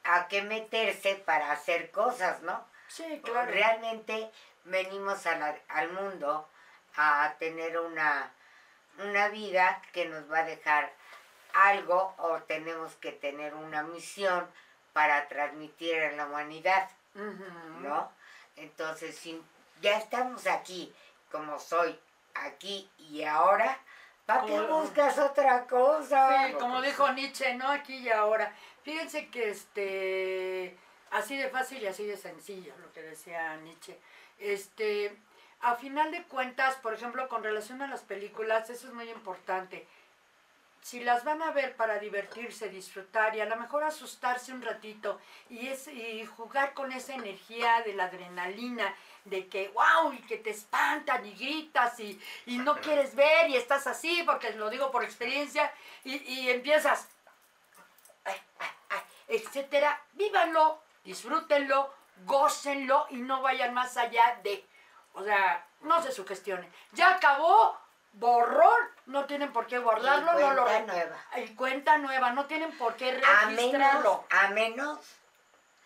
[SPEAKER 3] a qué meterse para hacer cosas, ¿no?
[SPEAKER 1] Sí, claro.
[SPEAKER 3] Realmente venimos a la- al mundo a tener una, una vida que nos va a dejar algo o tenemos que tener una misión para transmitir a la humanidad. ¿no? Entonces, si ya estamos aquí, como soy, aquí y ahora, ¿para qué buscas otra cosa?
[SPEAKER 1] Sí, como dijo Nietzsche, ¿no? Aquí y ahora. Fíjense que este así de fácil y así de sencillo, lo que decía Nietzsche. Este, a final de cuentas, por ejemplo, con relación a las películas, eso es muy importante. Si las van a ver para divertirse, disfrutar y a lo mejor asustarse un ratito y, es, y jugar con esa energía de la adrenalina, de que wow, y que te espantan y gritas y, y no quieres ver y estás así, porque lo digo por experiencia, y, y empiezas, etcétera, vívanlo, disfrútenlo, gócenlo y no vayan más allá de. O sea, no se sugestionen. Ya acabó, borrón, no tienen por qué guardarlo,
[SPEAKER 3] Y
[SPEAKER 1] no lo
[SPEAKER 3] nueva.
[SPEAKER 1] Y cuenta nueva, no tienen por qué
[SPEAKER 3] A menos,
[SPEAKER 1] registrarlo.
[SPEAKER 3] a menos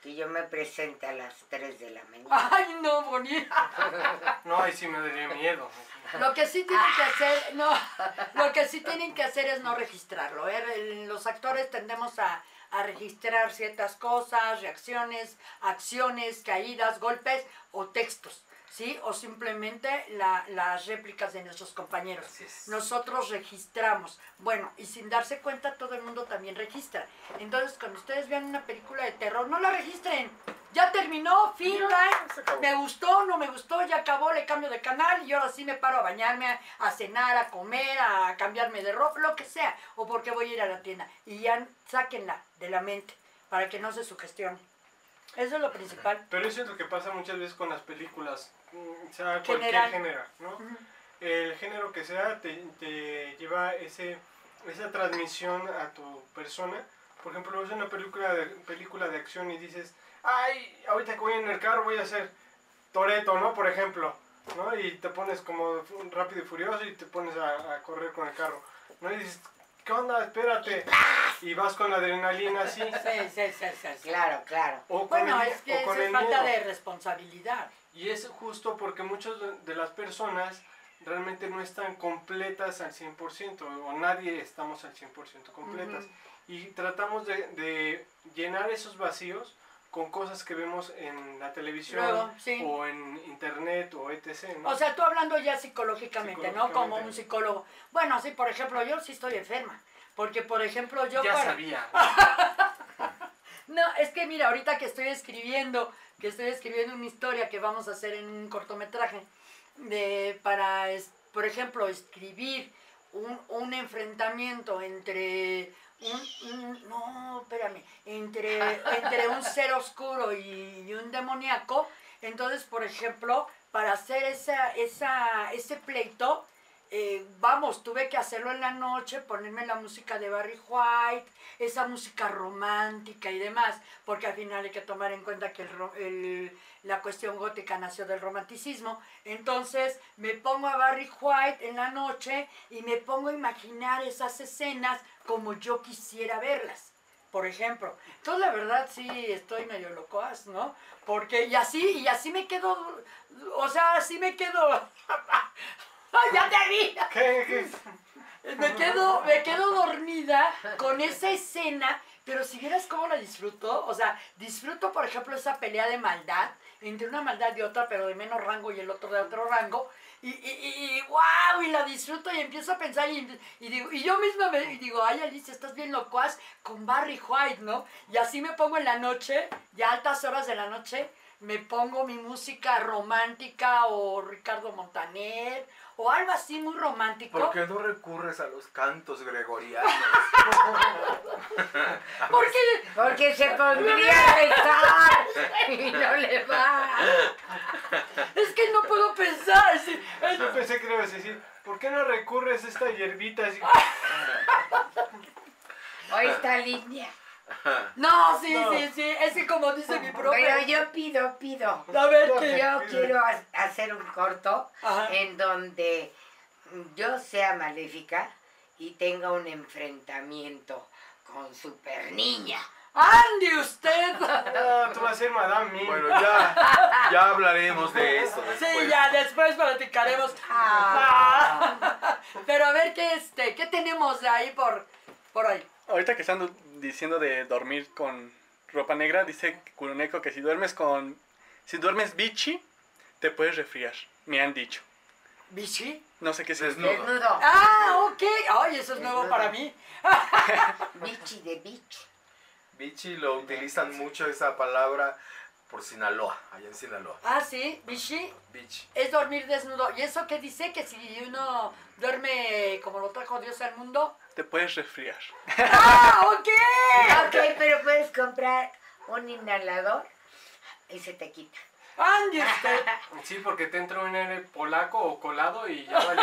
[SPEAKER 3] que yo me presente a las 3 de la mañana.
[SPEAKER 1] Ay, no, bonita. [LAUGHS]
[SPEAKER 5] No, ahí sí me daría miedo.
[SPEAKER 1] Lo que sí tienen que hacer, no, [LAUGHS] lo que sí tienen que hacer es no registrarlo. ¿eh? Los actores tendemos a, a registrar ciertas cosas, reacciones, acciones, caídas, golpes o textos, ¿sí? O simplemente la- las réplicas de nuestros compañeros. Nosotros registramos. Bueno, y sin darse cuenta todo el mundo también registra. Entonces, cuando ustedes vean una película de terror, no la registren. Ya terminó, fin,
[SPEAKER 2] acabó.
[SPEAKER 1] me gustó, no me gustó, ya acabó, le cambio de canal y ahora sí me paro a bañarme, a, a cenar, a comer, a cambiarme de ropa, lo que sea, o porque voy a ir a la tienda. Y ya sáquenla de la mente para que no se sugestione. Eso es lo principal.
[SPEAKER 5] Pero eso es lo que pasa muchas veces con las películas, mm, sea cualquier
[SPEAKER 1] General.
[SPEAKER 5] género, ¿no? El género que sea te, te lleva ese, esa transmisión a tu persona. Por ejemplo, ves una película de, película de acción y dices, ay, ahorita que voy en el carro voy a hacer Toreto, ¿no? Por ejemplo, ¿no? Y te pones como rápido y furioso y te pones a, a correr con el carro, ¿no? Y dices, ¿qué onda? Espérate. Y vas con la adrenalina así. [LAUGHS]
[SPEAKER 1] Sí, sí, sí, sí.
[SPEAKER 3] Claro, claro.
[SPEAKER 5] O con
[SPEAKER 1] Bueno,
[SPEAKER 5] el-
[SPEAKER 1] es que
[SPEAKER 5] o con
[SPEAKER 1] es
[SPEAKER 5] el
[SPEAKER 1] falta
[SPEAKER 5] miedo.
[SPEAKER 1] de responsabilidad.
[SPEAKER 5] Y es justo porque muchas de- las personas realmente no están completas al 100%, o nadie estamos al 100% completas.
[SPEAKER 1] Ujú.
[SPEAKER 5] Y tratamos de, de llenar esos vacíos con cosas que vemos en la televisión
[SPEAKER 1] Luego, sí.
[SPEAKER 5] o en internet o etc. ¿no?
[SPEAKER 1] O sea, tú hablando ya psicológicamente, ¿no? Como
[SPEAKER 5] Psicológicamente.
[SPEAKER 1] un psicólogo. Bueno, sí, por ejemplo, yo sí estoy enferma. Porque, por ejemplo, yo...
[SPEAKER 5] ya
[SPEAKER 1] para-
[SPEAKER 5] sabía. [LAUGHS]
[SPEAKER 1] No, es que mira, ahorita que estoy escribiendo, que estoy escribiendo una historia que vamos a hacer en un cortometraje, de, para, es- por ejemplo, escribir un, un enfrentamiento entre un, un- no, espérame, entre, entre un [LAUGHS] ser oscuro y, y un demoníaco, entonces, por ejemplo, para hacer esa, esa, ese pleito, eh, vamos, tuve que hacerlo en la noche, ponerme la música de Barry White, esa música romántica y demás, porque al final hay que tomar en cuenta que la cuestión gótica nació del romanticismo. Entonces me pongo a Barry White en la noche y me pongo a imaginar esas escenas como yo quisiera verlas. Por ejemplo, entonces la verdad sí estoy medio locoas, ¿no? Porque y así, y así me quedo, o sea, así me quedo, ¡Ay, [LAUGHS] [LAUGHS] ya te vi!
[SPEAKER 5] ¿Qué, qué?
[SPEAKER 1] Me quedo, me quedo dormida con esa escena, pero si vieras cómo la disfruto, o sea, disfruto, por ejemplo, esa pelea de maldad, entre una maldad y otra, pero de menos rango y el otro de otro rango, y, y, y, wow, y la disfruto y empiezo a pensar y, y digo, y yo misma me y digo, ay Alicia, estás bien locuaz con Barry White, ¿no? Y así me pongo en la noche, ya altas horas de la noche, me pongo mi música romántica o Ricardo Montaner o algo así muy romántico.
[SPEAKER 2] ¿Por qué no recurres a los cantos gregorianos? [LAUGHS]
[SPEAKER 1] Porque
[SPEAKER 3] Porque se pondría a rezar y no le va.
[SPEAKER 1] es que no puedo pensar. sí,
[SPEAKER 5] Yo pensé que le ibas a decir, ¿por qué no recurres a esta hierbita así? [LAUGHS]
[SPEAKER 3] O esta línea.
[SPEAKER 1] No, sí,
[SPEAKER 5] No.
[SPEAKER 1] sí, sí. Es que como dice mi profe.
[SPEAKER 3] Pero yo pido, pido.
[SPEAKER 1] A ver qué.
[SPEAKER 3] Yo quiero ha- hacer un corto
[SPEAKER 1] Ajá.
[SPEAKER 3] en donde yo sea maléfica y tenga un enfrentamiento con Super Niña.
[SPEAKER 1] ¡Ande usted! [LAUGHS]
[SPEAKER 5] Ah, tú vas a ser Madame Mim.
[SPEAKER 2] Bueno, ya, ya hablaremos de eso después.
[SPEAKER 1] Sí, ya después platicaremos.
[SPEAKER 3] Ah. [LAUGHS]
[SPEAKER 1] Pero a ver qué este, qué tenemos de ahí por, por ahí.
[SPEAKER 4] Ahorita que están diciendo de dormir con ropa negra, dice Kuroneko que si duermes con. Si duermes bichi, te puedes resfriar. Me han dicho.
[SPEAKER 1] ¿Vichy?
[SPEAKER 4] No sé qué
[SPEAKER 2] Desnudo.
[SPEAKER 4] significa.
[SPEAKER 3] Desnudo.
[SPEAKER 1] Ah, ok. Ay, eso es nuevo para mí. [LAUGHS]
[SPEAKER 3] Bichi de bitch.
[SPEAKER 2] Bichi lo utilizan mucho esa palabra por Sinaloa, allá en Sinaloa.
[SPEAKER 1] Ah, sí, Vichy
[SPEAKER 2] Beach.
[SPEAKER 1] es dormir desnudo. ¿Y eso qué dice? Que si uno duerme como lo trajo Dios al mundo.
[SPEAKER 4] Te puedes resfriar.
[SPEAKER 1] ¡Ah, ok!
[SPEAKER 3] Ok, pero puedes comprar un inhalador y se te quita.
[SPEAKER 1] ¡Ande [LAUGHS] usted!
[SPEAKER 5] Sí, porque te entra un aire polaco o colado y ya vale.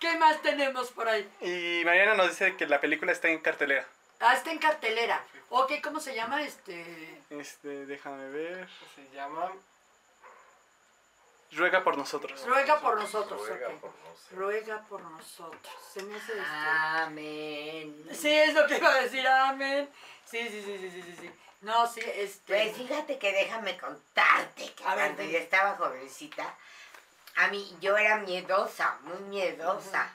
[SPEAKER 1] ¿Qué más tenemos por ahí?
[SPEAKER 4] Y Mariana nos dice que la película está en cartelera.
[SPEAKER 1] Ah, está en cartelera. Ok, ¿cómo se llama? Este...
[SPEAKER 4] Este, déjame ver.
[SPEAKER 5] Se llama
[SPEAKER 4] Ruega por nosotros.
[SPEAKER 1] Ruega por nosotros.
[SPEAKER 2] Ruega
[SPEAKER 1] ok.
[SPEAKER 2] por nosotros.
[SPEAKER 1] Ruega por nosotros. Se me hace este...
[SPEAKER 3] Amén.
[SPEAKER 1] Sí, es lo que iba a decir, amén. Sí, sí, sí, sí, sí, sí, sí. No, sí, este...
[SPEAKER 3] Pues fíjate que déjame contarte que
[SPEAKER 1] A ver,
[SPEAKER 3] cuando
[SPEAKER 1] dime.
[SPEAKER 3] yo estaba jovencita, a mí yo era miedosa, muy miedosa,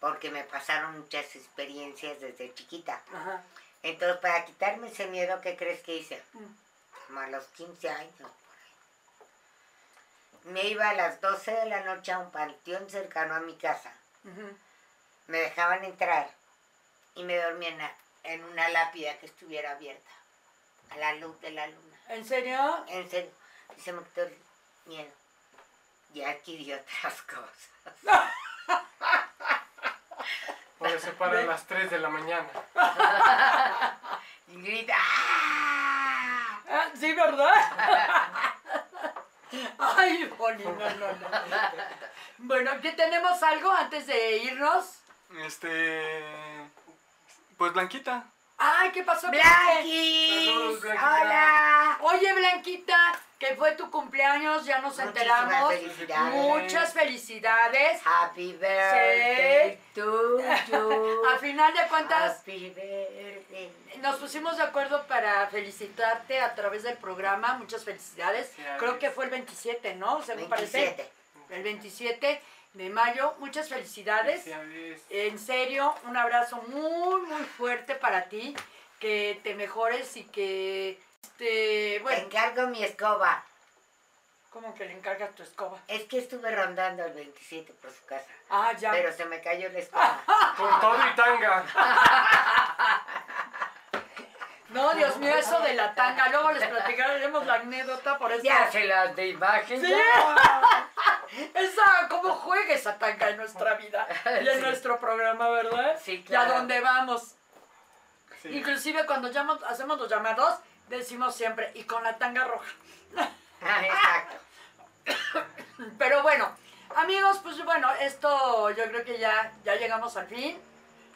[SPEAKER 3] porque me pasaron muchas experiencias desde chiquita.
[SPEAKER 1] Ajá.
[SPEAKER 3] Entonces, para quitarme ese miedo, ¿qué crees que hice?
[SPEAKER 1] Mm.
[SPEAKER 3] Como a los 15 años. por ahí. Me iba a las 12 de la noche a un panteón cercano a mi casa. Me dejaban entrar y me dormía en, una lápida que estuviera abierta, a la luz de la luna.
[SPEAKER 1] ¿En serio?
[SPEAKER 3] En serio, y se me quitó el miedo. Y adquirí otras [LAUGHS] cosas. [LAUGHS]
[SPEAKER 5] Por eso para las 3 de la mañana. [LAUGHS]
[SPEAKER 3] Y grita, ¡ah!
[SPEAKER 1] Ah, sí, ¿verdad? [LAUGHS] Ay, Joli, no, no, no. Bueno, ¿qué tenemos algo antes de irnos?
[SPEAKER 4] Este. Pues Blanquita.
[SPEAKER 1] Ay, ¿qué pasó? Blanqui?
[SPEAKER 3] ¡Blanqui!
[SPEAKER 5] Saludos, Blanquita.
[SPEAKER 3] ¡Hola!
[SPEAKER 1] Oye, Blanquita, que fue tu cumpleaños, ya nos
[SPEAKER 3] Muchísimas
[SPEAKER 1] enteramos.
[SPEAKER 3] felicidades.
[SPEAKER 1] Muchas felicidades.
[SPEAKER 3] Happy birthday to you. [LAUGHS]
[SPEAKER 1] A final de cuentas,
[SPEAKER 3] Happy birthday.
[SPEAKER 1] nos pusimos de acuerdo para felicitarte a través del programa. Muchas felicidades.
[SPEAKER 5] Felicidades.
[SPEAKER 1] Creo que fue el 27, ¿no? Según parece.
[SPEAKER 3] 27.
[SPEAKER 1] El 27 de mayo. Muchas felicidades.
[SPEAKER 5] Felicidades.
[SPEAKER 1] En serio, un abrazo muy, muy fuerte para ti. Que te mejores y que, este,
[SPEAKER 3] Te
[SPEAKER 1] bueno,
[SPEAKER 3] encargo mi escoba.
[SPEAKER 1] como que le encargas tu escoba.
[SPEAKER 3] Es que estuve rondando el 27 por su casa.
[SPEAKER 1] Ah, ya.
[SPEAKER 3] Pero se me cayó la escoba. [LAUGHS]
[SPEAKER 5] Con todo y tanga. [LAUGHS]
[SPEAKER 1] No, Dios mío, eso de la tanga. Luego les platicaremos la anécdota por eso.
[SPEAKER 3] ya se las de imagen.
[SPEAKER 1] Sí. [LAUGHS] Esa, cómo juega esa tanga en nuestra vida y en
[SPEAKER 3] Sí.
[SPEAKER 1] nuestro programa, ¿verdad?
[SPEAKER 3] Sí,
[SPEAKER 1] Y
[SPEAKER 3] claro.
[SPEAKER 1] a dónde vamos.
[SPEAKER 5] Sí.
[SPEAKER 1] Inclusive cuando hacemos los llamados, decimos siempre, y con la tanga roja. [LAUGHS]
[SPEAKER 3] Ah, Exacto. [COUGHS]
[SPEAKER 1] Pero bueno, amigos, pues bueno, esto yo creo que ya, ya llegamos al fin.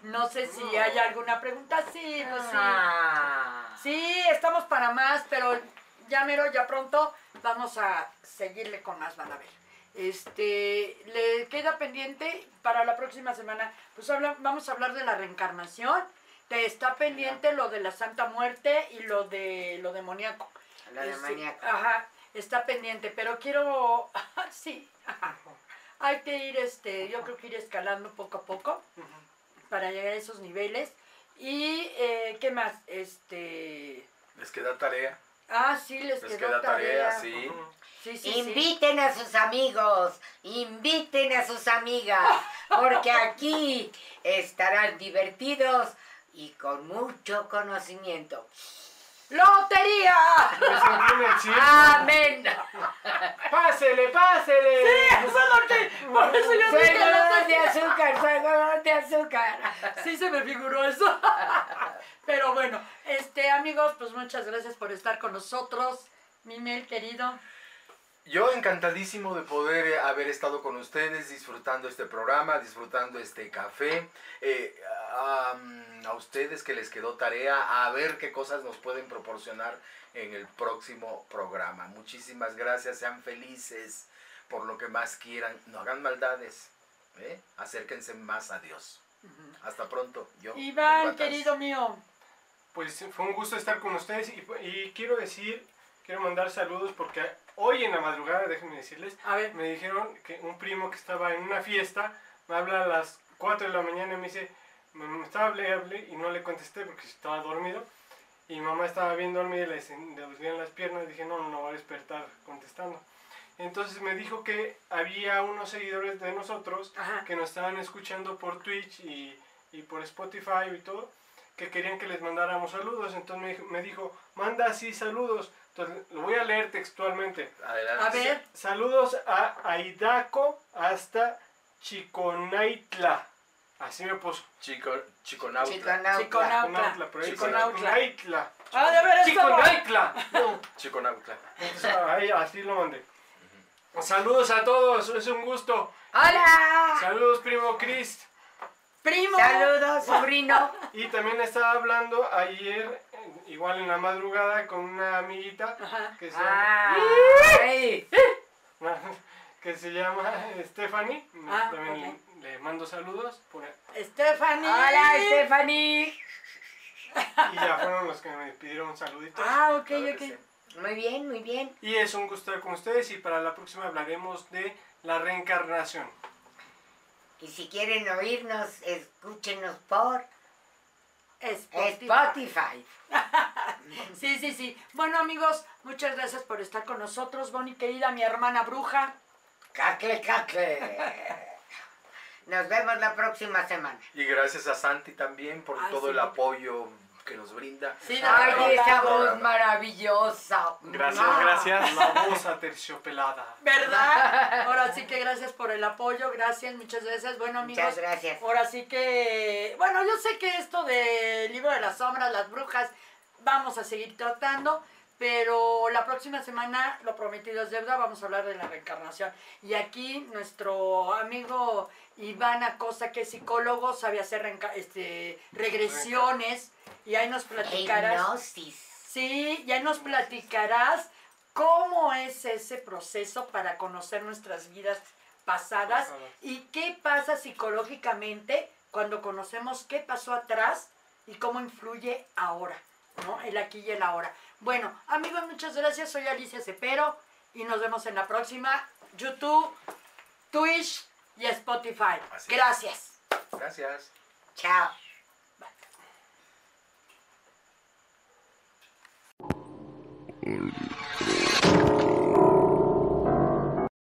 [SPEAKER 1] No sé si hay alguna pregunta. Sí, pues sí.
[SPEAKER 3] Ah.
[SPEAKER 1] Sí, estamos para más, pero ya mero, ya pronto vamos a seguirle con más, van a ver. Este, le queda pendiente para la próxima semana, pues habla- vamos a hablar de la reencarnación. Te está pendiente lo de la Santa Muerte y lo de lo demoníaco.
[SPEAKER 3] Lo de
[SPEAKER 1] Este,
[SPEAKER 3] maníaco.
[SPEAKER 1] Ajá, está pendiente, pero quiero, [LAUGHS] sí, ajá. hay que ir, este, yo creo que ir escalando poco a poco para llegar a esos niveles. Y, eh, ¿qué más? Este,
[SPEAKER 2] Les queda tarea.
[SPEAKER 1] ah, sí, les,
[SPEAKER 2] Les
[SPEAKER 1] quedó
[SPEAKER 2] queda tarea,
[SPEAKER 1] tarea.
[SPEAKER 2] sí.
[SPEAKER 1] Sí, sí, sí.
[SPEAKER 3] Inviten a sus amigos, inviten a sus amigas, [LAUGHS] porque aquí estarán divertidos y con mucho conocimiento.
[SPEAKER 1] ¡Lotería!
[SPEAKER 3] ¡Amén!
[SPEAKER 5] ¡Pásele, pásele!
[SPEAKER 1] Eso es lo que, por eso yo
[SPEAKER 3] ¡Soy de
[SPEAKER 1] lotería.
[SPEAKER 3] azúcar, soy de azúcar!
[SPEAKER 1] Sí se me figuró eso. Pero bueno, este amigos, pues muchas gracias por estar con nosotros. Mimel, querido.
[SPEAKER 2] Yo encantadísimo de poder eh, haber estado con ustedes disfrutando este programa, disfrutando este café. Eh, a, a ustedes que les quedó tarea a ver qué cosas nos pueden proporcionar en el próximo programa. Muchísimas gracias, sean felices por lo que más quieran, no hagan maldades, ¿eh? acérquense más a Dios. Hasta pronto. Yo,
[SPEAKER 1] Iván, querido mío.
[SPEAKER 5] Pues fue un gusto estar con ustedes y, y quiero decir, quiero mandar saludos porque hoy en la madrugada, déjenme decirles,
[SPEAKER 1] A ver,
[SPEAKER 5] me dijeron que un primo que estaba en una fiesta me habla a las 4 de la mañana y me dice, me, estaba hable, hable y no le contesté porque estaba dormido. Y mi mamá estaba bien dormida y le, dolían las piernas. Dije, no, no va a despertar contestando. Entonces me dijo que había unos seguidores de nosotros
[SPEAKER 1] Ajá.
[SPEAKER 5] que nos estaban escuchando por Twitch y, y por Spotify y todo. que querían que les mandáramos saludos. Entonces me dijo, me dijo manda así saludos. Entonces lo voy a leer textualmente.
[SPEAKER 2] Adelante.
[SPEAKER 1] A ver,
[SPEAKER 5] Saludos a Aidaco hasta Chiconaitla. Así me puso.
[SPEAKER 2] Chico. Chiconauta.
[SPEAKER 3] Chiconauta.
[SPEAKER 5] Chiconautla, pero
[SPEAKER 1] Chiconautla.
[SPEAKER 5] Chiconaitla.
[SPEAKER 1] Ah,
[SPEAKER 5] entonces, ahí, así lo mandé. Saludos a todos, es un gusto.
[SPEAKER 3] ¡Hola!
[SPEAKER 5] Saludos, primo Chris.
[SPEAKER 1] primo.
[SPEAKER 3] Saludos, sobrino.
[SPEAKER 5] Y también estaba hablando ayer, igual en la madrugada, con una amiguita
[SPEAKER 1] Ajá.
[SPEAKER 5] que se,
[SPEAKER 3] Ah, Ay. [LAUGHS]
[SPEAKER 5] que se llama Stephanie.
[SPEAKER 1] Ah,
[SPEAKER 5] también le mando saludos. por-
[SPEAKER 1] Stephanie.
[SPEAKER 3] Hola, Stephanie.
[SPEAKER 5] y ya fueron los que me pidieron saluditos.
[SPEAKER 1] Ah, ok, ok.
[SPEAKER 3] Muy bien, muy bien.
[SPEAKER 5] Y es un gusto estar con ustedes y para la próxima hablaremos de la reencarnación.
[SPEAKER 3] Y si quieren oírnos, escúchenos por
[SPEAKER 1] Spotify.
[SPEAKER 3] Spotify. [LAUGHS]
[SPEAKER 1] Sí, sí, sí. Bueno, amigos, muchas gracias por estar con nosotros. Bonnie, querida, mi hermana bruja.
[SPEAKER 3] Cacle, cacle. Nos vemos la próxima semana.
[SPEAKER 2] Y gracias a Santi también por todo
[SPEAKER 1] sí.
[SPEAKER 2] el apoyo que nos brinda.
[SPEAKER 1] Sí,
[SPEAKER 2] Ah,
[SPEAKER 1] de
[SPEAKER 3] Ay, esa voz maravillosa.
[SPEAKER 4] Gracias,
[SPEAKER 3] Ah.
[SPEAKER 4] gracias.
[SPEAKER 5] La voz aterciopelada.
[SPEAKER 1] ¿Verdad? Ahora sí que gracias por el apoyo, gracias, muchas gracias. Bueno, amigos,
[SPEAKER 3] Muchas gracias.
[SPEAKER 1] ahora sí que, bueno, yo sé que esto del libro de las sombras, las brujas, vamos a seguir tratando, pero la próxima semana, lo prometido es deuda, vamos a hablar de la reencarnación. Y aquí nuestro amigo Iván Acosta, que es psicólogo, sabe hacer reenca- este, regresiones, y ahí nos platicarás.
[SPEAKER 3] Hipnosis.
[SPEAKER 1] Sí, ya nos platicarás cómo es ese proceso para conocer nuestras vidas pasadas
[SPEAKER 5] Pasadas.
[SPEAKER 1] y qué pasa psicológicamente cuando conocemos qué pasó atrás y cómo influye ahora, ¿no? El aquí y el ahora. Bueno, amigos, muchas gracias. Soy Alicia Cepero y nos vemos en la próxima YouTube, Twitch y Spotify.
[SPEAKER 2] Así es.
[SPEAKER 1] Gracias.
[SPEAKER 2] Gracias.
[SPEAKER 3] Chao.